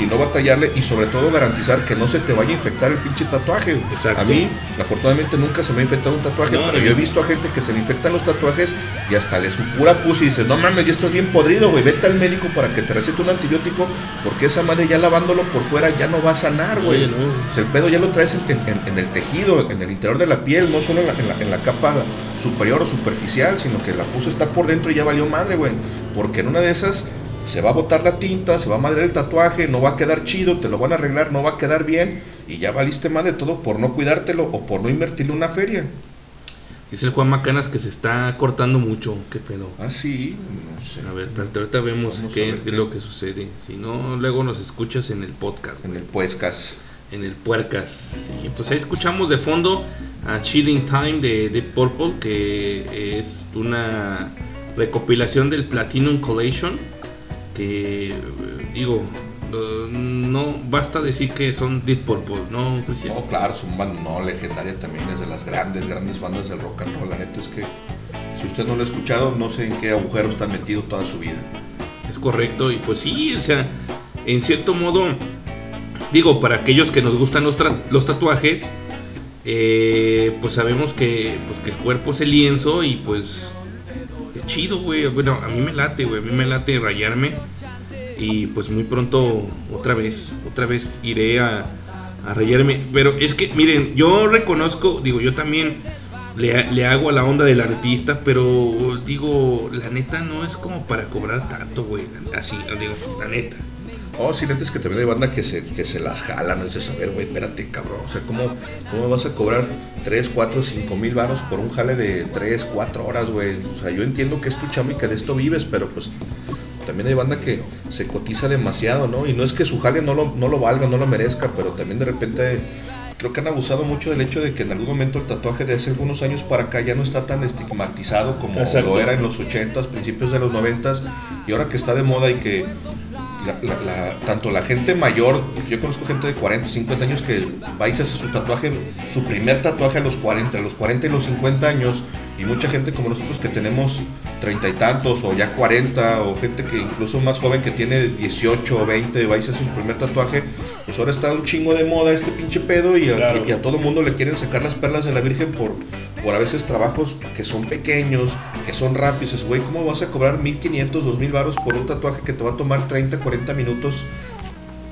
y no batallarle y sobre todo garantizar que no se te vaya a infectar el pinche tatuaje. Exacto. A mí, afortunadamente, nunca se me ha infectado un tatuaje, No, pero no. yo he visto a gente que se le infectan los tatuajes y hasta le supura pus y dices, no mames, ya estás bien podrido, güey, vete al médico para que te recete un antibiótico, porque esa madre ya lavándolo por fuera ya no va a sanar, güey. No. O sea, el pedo ya lo traes en, en- en el tejido, en el interior de la piel, no solo en la, en la- en la capa superior o superficial, sino que la pus está por dentro y ya valió madre, güey. Porque en una de esas se va a botar la tinta, se va a madrear el tatuaje, no va a quedar chido, te lo van a arreglar, no va a quedar bien y ya valiste madre todo por no cuidártelo o por no invertirle una feria. Dice el Juan Macanas que se está cortando mucho. ¿Qué pedo? Ah, sí, no sé. A ver, pero ahorita vemos qué ver es qué- lo que sucede. Si no, luego nos escuchas en el podcast, En el puescas. en el puercas. Sí, pues ahí escuchamos de fondo a Chilling Time de Deep Purple, que es una recopilación del Platinum Collation. Que digo, no basta decir que son Deep Purple, ¿no, Cristian? No, claro, son banda no legendaria también, es de las grandes, grandes bandas del rock and roll. La neta es que si usted no lo ha escuchado, no sé en qué agujero está metido toda su vida. Es correcto, y pues sí, o sea, en cierto modo, digo, para aquellos que nos gustan los, los tatuajes, eh, pues sabemos que, pues que el cuerpo es el lienzo y pues chido, güey. Bueno, a mí me late, güey, a mí me late rayarme y pues muy pronto otra vez, otra vez iré a, a rayarme. Pero es que, miren, yo reconozco, digo, yo también le, le hago a la onda del artista, pero digo, la neta no es como para cobrar tanto, güey. Así, digo, la neta. Oh, sí, lentes que también hay banda que se, que se las jalan. Dices, a ver, güey, espérate, cabrón. O sea, ¿cómo, ¿cómo vas a cobrar 3, 4, 5 mil varos por un jale de 3, 4 horas, güey? O sea, yo entiendo que es tu chamba y que de esto vives, pero pues también hay banda que se cotiza demasiado, ¿no? Y no es que su jale no lo, no lo valga, no lo merezca, pero también de repente creo que han abusado mucho del hecho de que en algún momento el tatuaje de hace algunos años para acá ya no está tan estigmatizado como Exacto. lo era en los 80s, principios de los 90s, y ahora que está de moda y que la- la- la- tanto la gente mayor, yo conozco gente de 40, 50 años que va y se hace su tatuaje, su primer tatuaje a los 40, a los 40 y los 50 años, y mucha gente como nosotros que tenemos treinta y tantos o ya 40, o gente que incluso más joven que tiene 18 o 20, va y se hace su primer tatuaje, pues ahora está un chingo de moda este pinche pedo y a, Claro. y a todo mundo le quieren sacar las perlas de la Virgen por, por a veces trabajos que son pequeños, que son rápidos. Dices, güey, ¿cómo vas a cobrar 1500, 2000 varos por un tatuaje que te va a tomar 30, 40 minutos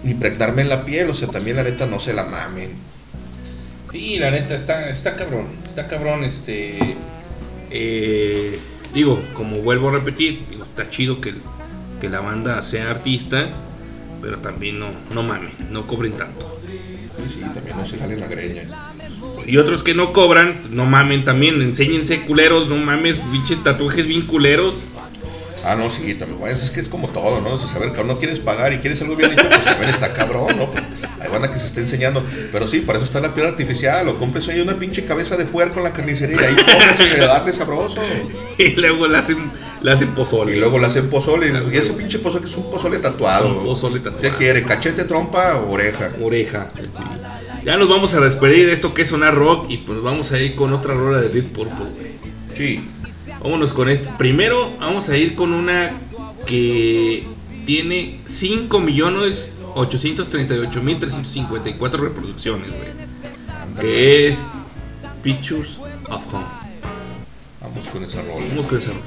impregnarme en la piel? O sea, también la neta no se la mamen. Sí, la neta, está, está cabrón. Está cabrón, este. eh, digo, como vuelvo a repetir, digo, está chido que, que la banda sea artista, pero también no, no mamen, no cobren tanto. Y sí, también no se jalen la greña. Y otros que no cobran, no mamen también, enséñense culeros, no mames, pinches tatuajes bien culeros. Ah, no, sí, también, es que es como todo, ¿no? O sea, saber que no quieres pagar y quieres algo bien hecho, pues también está cabrón, ¿no? Pues, hay banda que se está enseñando. Pero sí, para eso está la piel artificial. O compres ahí una pinche cabeza de puerco en la carnicería y ahí póngase a darle sabroso. Y luego le hacen, le hacen pozole. Y luego le hacen pozole. Y ese pinche pozole que es un pozole tatuado. Un pozole tatuado. ¿Qué quiere? ¿Cachete, trompa o oreja? oreja. Ya nos vamos a despedir de esto que es sonar rock y pues vamos a ir con otra rola de Dead Purple. Sí. Vámonos con esto. Primero vamos a ir con una que tiene 5 millones 838 mil 354 reproducciones, güey. Que es Pictures of Home. Vamos con esa rola. Vamos con esa rola.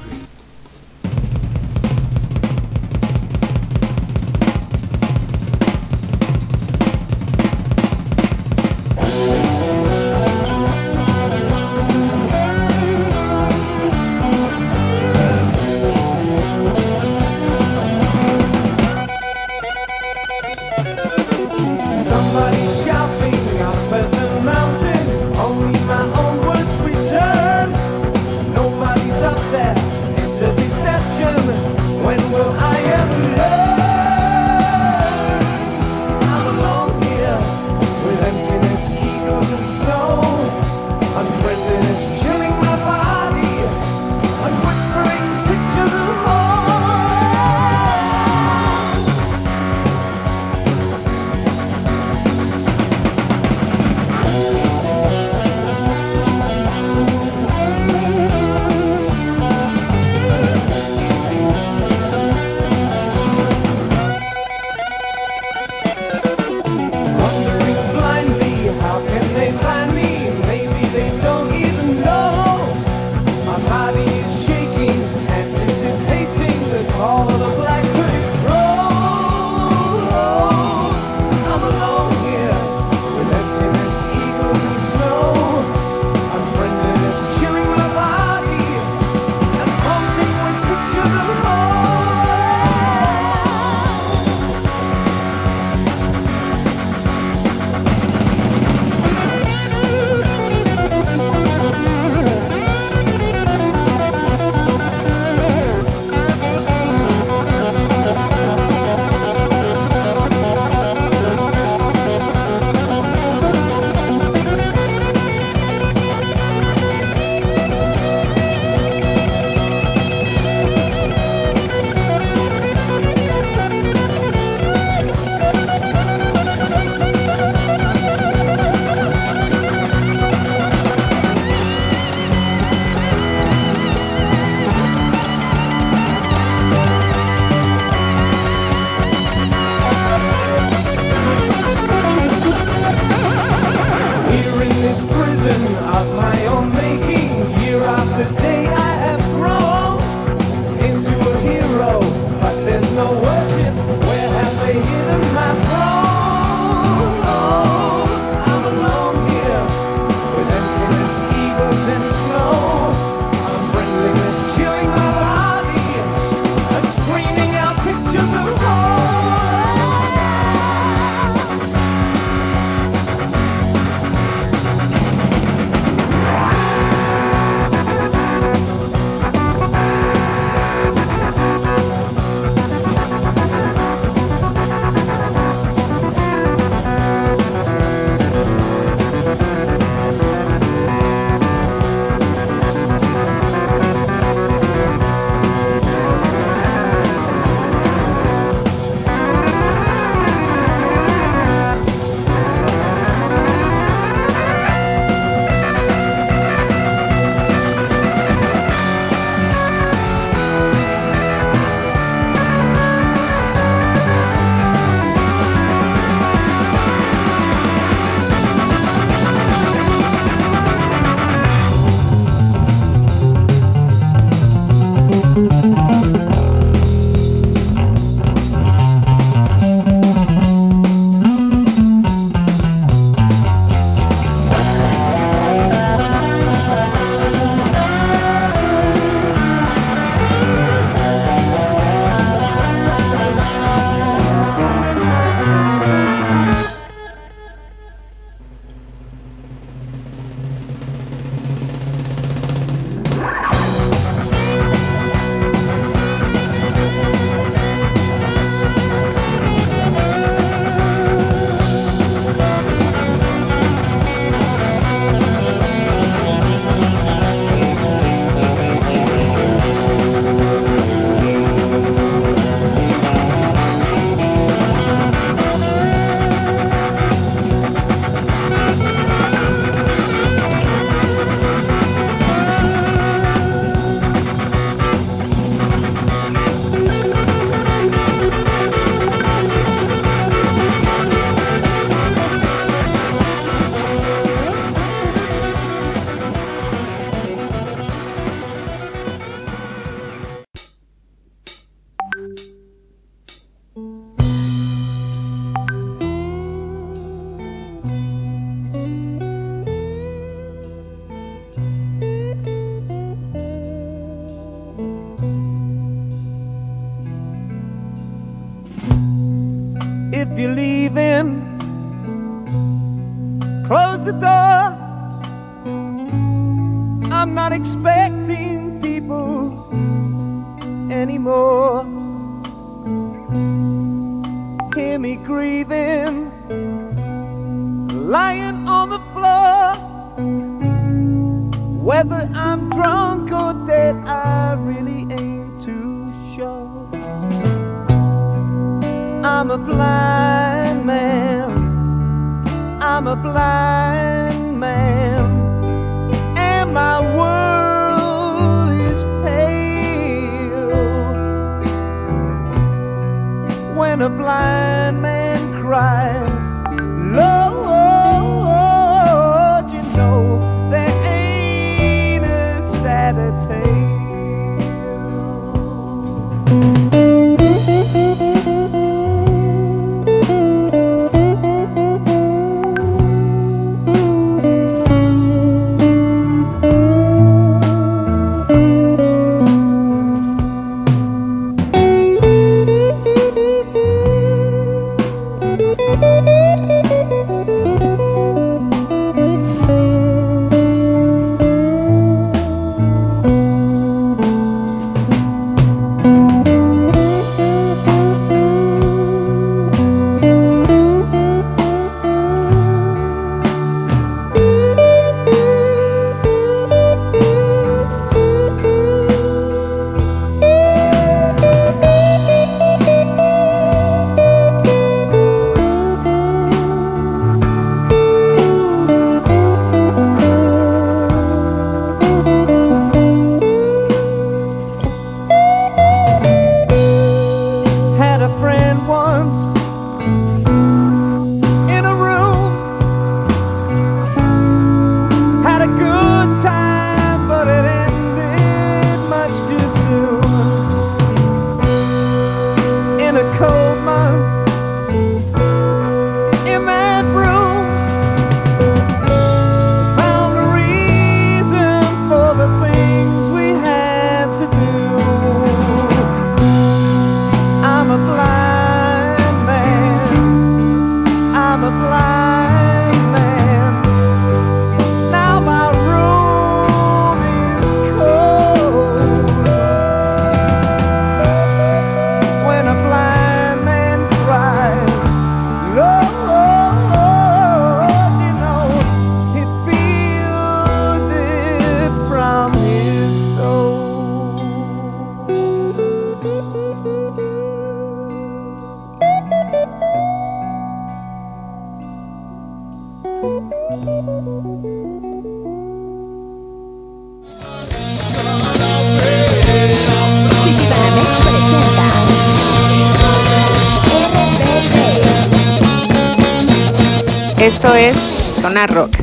Esto es Sonar Rock.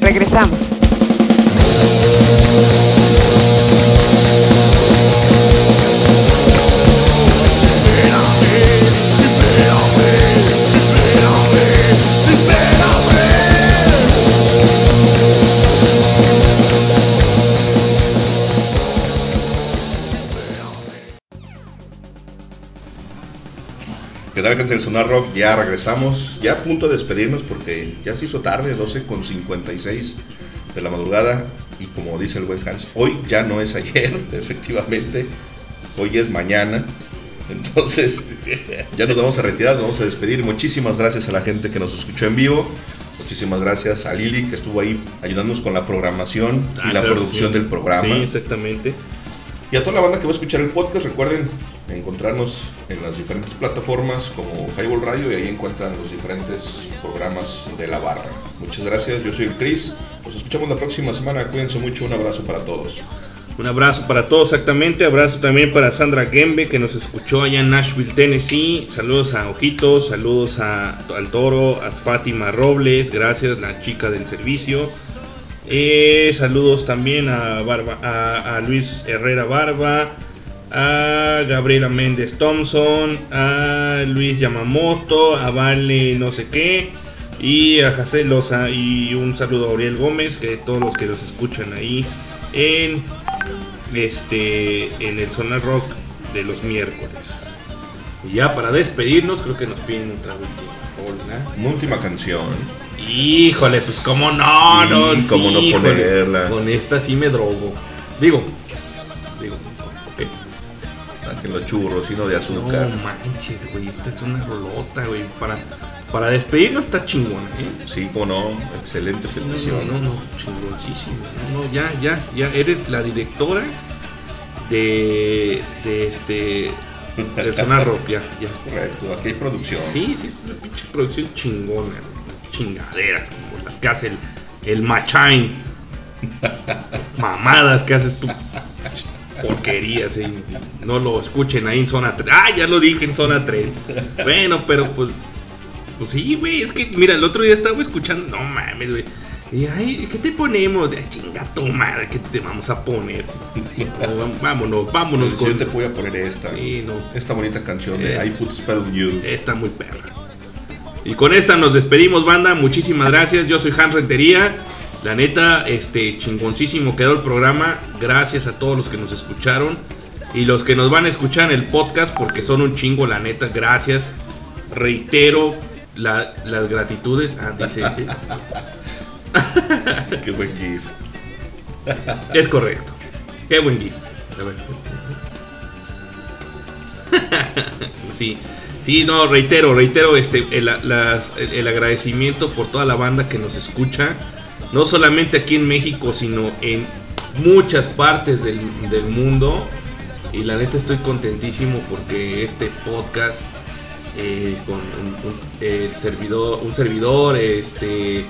Regresamos. ¿Qué tal gente del Sonar Rock? Ya regresamos, ya a punto de despedirnos porque ya se hizo tarde, 12 con 56 de la madrugada y como dice el buen Hans, hoy ya no es ayer, efectivamente, hoy es mañana, entonces ya nos vamos a retirar, nos vamos a despedir. Muchísimas gracias a la gente que nos escuchó en vivo, muchísimas gracias a Lili que estuvo ahí ayudándonos con la programación y Ah, la claro, producción sí. del programa. Sí, exactamente. Y a toda la banda que va a escuchar el podcast, recuerden encontrarnos en las diferentes plataformas como Highball Radio y ahí encuentran los diferentes programas de la barra. Muchas gracias, yo soy el Chris. Nos escuchamos la próxima semana. Cuídense mucho, un abrazo para todos. Un abrazo para todos, exactamente. Abrazo también para Sandra Gembe, que nos escuchó allá en Nashville, Tennessee. Saludos a Ojitos, saludos a, al Toro, a Fátima Robles, gracias, la chica del servicio. Eh, saludos también a, Barba- a, a Luis Herrera Barba, a Gabriela Méndez Thompson, a Luis Yamamoto, a Vale no sé qué, y a José Loza, y un saludo a Auriel Gómez, que todos los que los escuchan ahí en este en el Sonar Rock de los miércoles. Y ya para despedirnos, creo que nos piden otra última. Una última canción. Híjole, pues cómo no, Sí, no, cómo no híjole. ponerla. Con esta sí me drogo. Digo. Saquen los churros, sino de No azúcar. manches, güey, esta es una rolota, güey. Para, para despedirnos está chingona, ¿eh? Sí, cómo no. Excelente Sí, no, no, no, no, chingoncísimo. No, no, ya, ya, ya eres la directora de, de este, de Zona Rock, ya. Correcto, aquí hay producción. Sí, sí, una pinche producción chingona, güey. chingaderas como las que hace el, el Machain. Mamadas que haces tú. Porquerías, eh. no lo escuchen ahí en zona 3. Ah, ya lo dije en zona 3. Bueno, pero pues. Pues sí, güey, es que, mira, el otro día estaba escuchando. No mames, güey. Y ay, ¿qué te ponemos? Ya, chinga tu madre, ¿qué te vamos a poner? No, vámonos, vámonos Pues yo te voy a poner esta. Sí, no. Esta bonita canción de I Put Spell on You. Está muy perra. Y con esta nos despedimos, banda. Muchísimas gracias. Yo soy Hans Rentería. La neta, este chingoncísimo quedó el programa. Gracias a todos los que nos escucharon. Y los que nos van a escuchar en el podcast, porque son un chingo, la neta. Gracias. Reitero la- las gratitudes. Ah, dice. Qué buen gif. Es correcto. Qué buen gif. A ver. sí, sí, no, reitero, reitero este, el, las- el- el agradecimiento por toda la banda que nos escucha. No solamente aquí en México, sino en muchas partes del, del mundo. Y la neta estoy contentísimo porque este podcast eh, con un, el servidor, un servidor, este,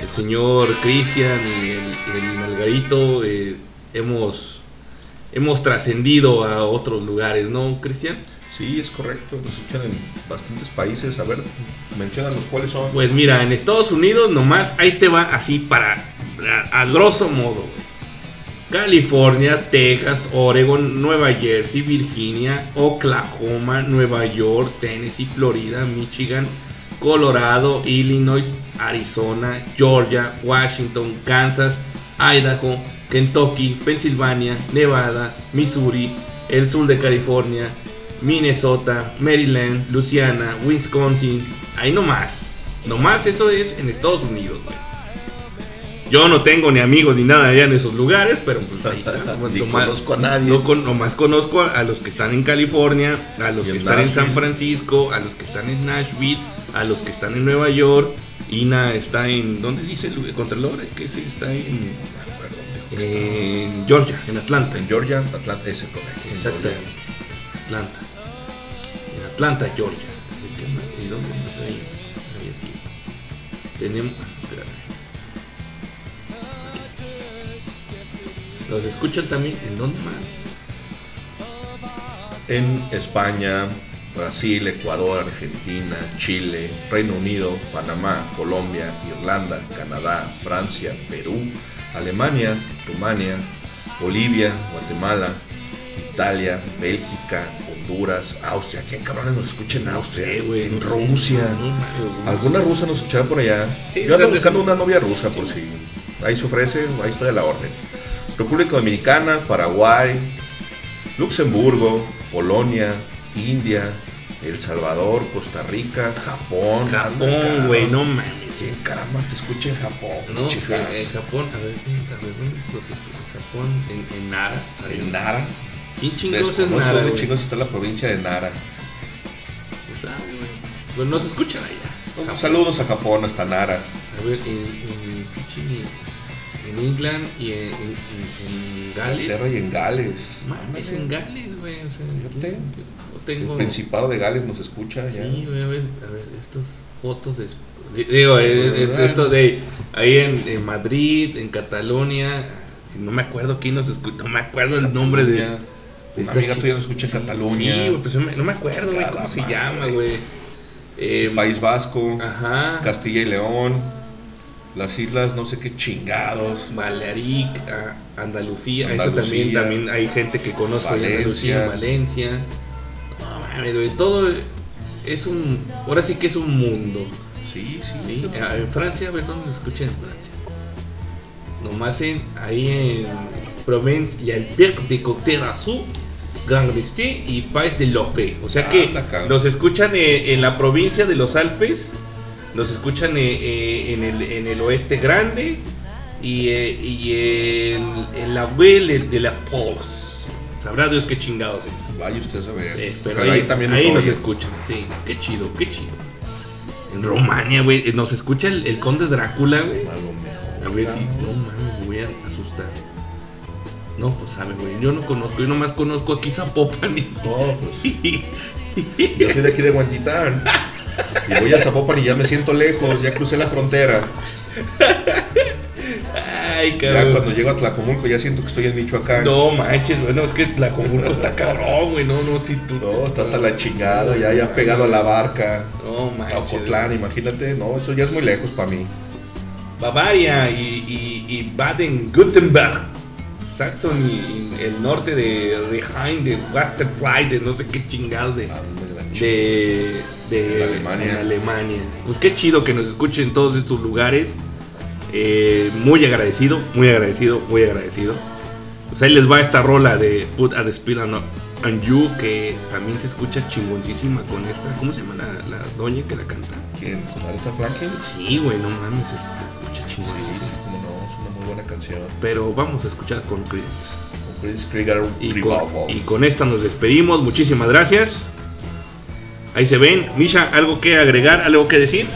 el señor Cristian y el, el eh, hemos, hemos trascendido a otros lugares, ¿no, Cristian? Sí, es correcto. Nos escuchan en bastantes países. A ver, mencionan los cuáles son. Pues mira, en Estados Unidos nomás ahí te va así para, a, grosso modo. California, Texas, Oregon, Nueva Jersey, Virginia, Oklahoma, Nueva York, Tennessee, Florida, Michigan, Colorado, Illinois, Arizona, Georgia, Washington, Kansas, Idaho, Kentucky, Pensilvania, Nevada, Missouri, el sur de California, Minnesota, Maryland, Louisiana, Wisconsin, ahí nomás. Nomás eso es en Estados Unidos, güey. Yo no tengo ni amigos ni nada allá en esos lugares, pero pues ahí está. Ni Nomás- conozco a nadie. no con- nomás conozco a, los que están en California, a los Y que están en San. Francisco, a los que están en Nashville, a los que están en Nueva York. Ina está en. ¿Dónde dice el Contralor? Que sí, está en. En Georgia, en Atlanta. En Georgia, Atlanta, ese correcto. Georgia. Atlanta. Atlanta, Georgia. ¿Y dónde más hay? Hay aquí. Tenemos. Los escuchan también. ¿En dónde más? En España, Brasil, Ecuador, Argentina, Chile, Reino Unido, Panamá, Colombia, Irlanda, Canadá, Francia, Perú, Alemania, Rumania, Bolivia, Guatemala, Italia, Bélgica, Honduras, Austria. ¿Quién cabrones nos escucha en Austria? sé, güey, en no. Rusia. ¿Alguna rusa nos escuchará por allá? Sí, Yo ando buscando sí. una novia rusa por si ahí se ofrece, ahí estoy a la orden. República Dominicana, Paraguay, Luxemburgo, Polonia, India, El Salvador, Costa Rica, Japón. Japón, güey, no mames. ¿Quién caramba te escucha en Japón? No en Japón, a ver, a ver, ¿dónde Japón, en, en Nara. En Nara. ¿Quién chingos es Nara, dónde chingos está la provincia de Nara. Pues sabe, güey. Pues nos escuchan allá. Japón. Saludos a Japón, hasta Nara. A ver, en, en, en England y en, en, Gales. Y en Gales. Mames, en Gales, güey. O sea, yo El tengo. Principado de Gales nos escucha ya. Sí, güey, a ver, a ver, estos fotos de. Digo, eh, eh, esto de ahí en, en Madrid, en Cataluña. No me acuerdo quién nos escucha. No me acuerdo el nombre de. De amiga chi- tuya nos escucha en Cataluña. Sí, güey, pues no me- no me acuerdo, güey, cómo se llama, güey. Eh, País Vasco, Ajá. Castilla y León, las islas no sé qué chingados. Balearic, a- Andalucía, eso Andalucía. también, también hay gente que conozco en Andalucía, Valencia. No mames, güey, todo es un. Ahora sí que es un mundo. Sí, sí. ¿sí? En Francia, a ver dónde nos escuchan en Francia. Nomás en, ahí en Provence y el Pic de Côte d'Azur. Gardesté y Pais de Lope. O sea que Anda, cabrón. los escuchan eh, en la provincia de los Alpes, los escuchan eh, eh, en, el, en el oeste grande y, y en, en la Belle de la Pons. Sabrá Dios qué chingados es. Vaya usted a. Eh, pero, Pero ahí, ahí también ahí nos nos escuchan. Sí, qué chido, qué chido. En Romania, güey, nos escucha el, el conde Drácula, güey. Algo mejor. A ver si, no mames, No, pues sabe, güey. Yo no conozco, yo nomás conozco aquí Zapopan y. No, pues. Yo soy de aquí de Huentitán. Y voy a Zapopan y ya me siento lejos, ya crucé la frontera. Ay, Ya cabrón. cuando llego a Tlacomulco ya siento que estoy en Michoacán. No manches, bueno, es que la Conjunto está cabrón, güey. No, no, si tú. No, está hasta la chingada, ya, ya pegado a la barca. No manches. Ocotlán, imagínate, no, eso ya es muy lejos para mí. Bavaria y, y, y Baden-Württemberg. Saxon y, y el norte de Reheim, de Westerfly, de no sé qué chingados de. La de, de De Alemania. Alemania. Pues qué chido que nos escuchen en todos estos lugares. Eh, muy agradecido, muy agradecido, muy agradecido. Pues ahí les va esta rola de Put a the Spill on, on You que también se escucha chingoncísima con esta. ¿Cómo se llama la, la doña que la canta? ¿Quién? ¿Con Aretha Franklin? Sí, güey, no mames, se, escucha Sí, canción. Pero vamos a escuchar con Creedence. Con Chris Krieger Y con, y con esta nos despedimos. Muchísimas gracias. Ahí se ven. Misha, ¿algo que agregar? ¿Algo que decir?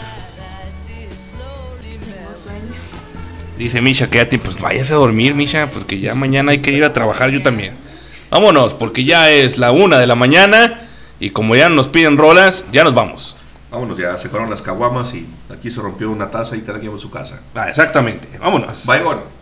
Dice Misha, quédate, pues váyase a dormir, Misha, porque ya mañana hay que ir a trabajar yo también. Vámonos, porque ya es la una de la mañana y como ya nos piden rolas, ya nos vamos. Vámonos, ya se fueron las caguamas y aquí se rompió una taza y cada quien va a su casa. Ah, exactamente, vámonos. Bye, gone.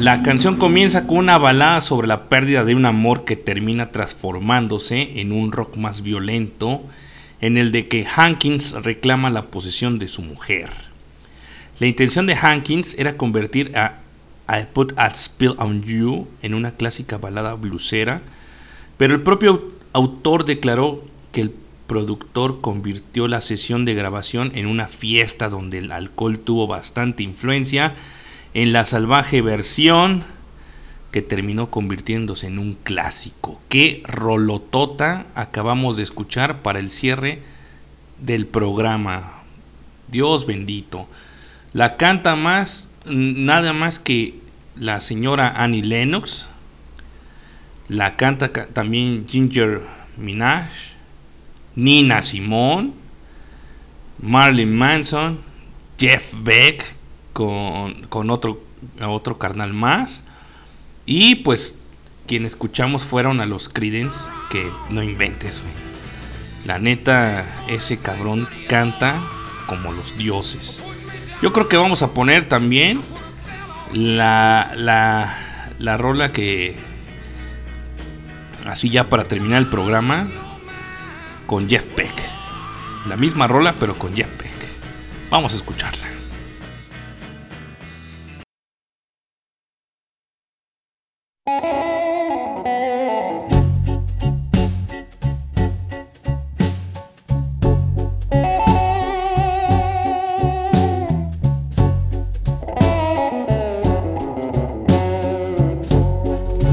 La canción comienza con una balada sobre la pérdida de un amor que termina transformándose en un rock más violento, en el de que Hankins reclama la posesión de su mujer. La intención de Hankins era convertir a I Put a Spill on You en una clásica balada blusera, pero el propio au- autor declaró que el productor convirtió la sesión de grabación en una fiesta donde el alcohol tuvo bastante influencia en la salvaje versión que terminó convirtiéndose en un clásico. Qué rolotota acabamos de escuchar para el cierre del programa. Dios bendito. La canta más, nada más que la señora Annie Lennox. La canta ca- también Ginger Minaj, Nina Simone, Marilyn Manson, Jeff Beck con, con otro, otro carnal más. Y pues quien escuchamos fueron a los Creedence, que no inventes. La neta, ese cabrón canta como los dioses. Yo creo que vamos a poner también la, la, la rola que, así ya para terminar el programa, con Jeff Beck. La misma rola, pero con Jeff Beck. Vamos a escucharla.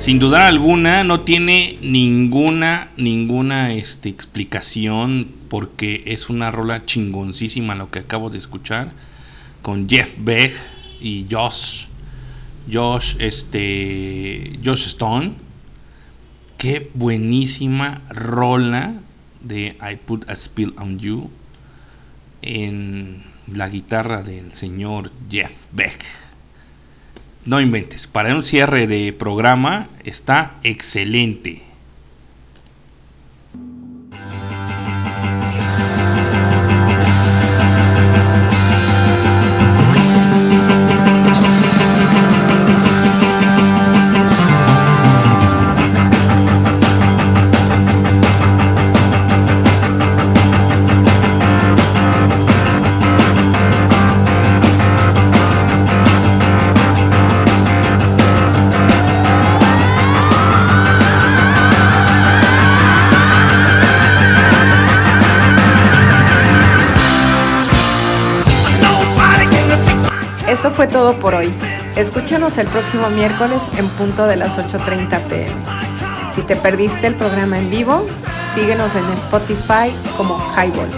Sin duda alguna no tiene ninguna ninguna este, explicación porque es una rola chingoncísima lo que acabo de escuchar con Jeff Beck y Josh Josh este Josh Stone. Qué buenísima rola de I Put a Spill on You en la guitarra del señor Jeff Beck. No inventes, para un cierre de programa está excelente. Fue todo por hoy. Escúchanos el próximo miércoles en punto de las 8.30 pm. Si te perdiste el programa en vivo, síguenos en Spotify como Highball.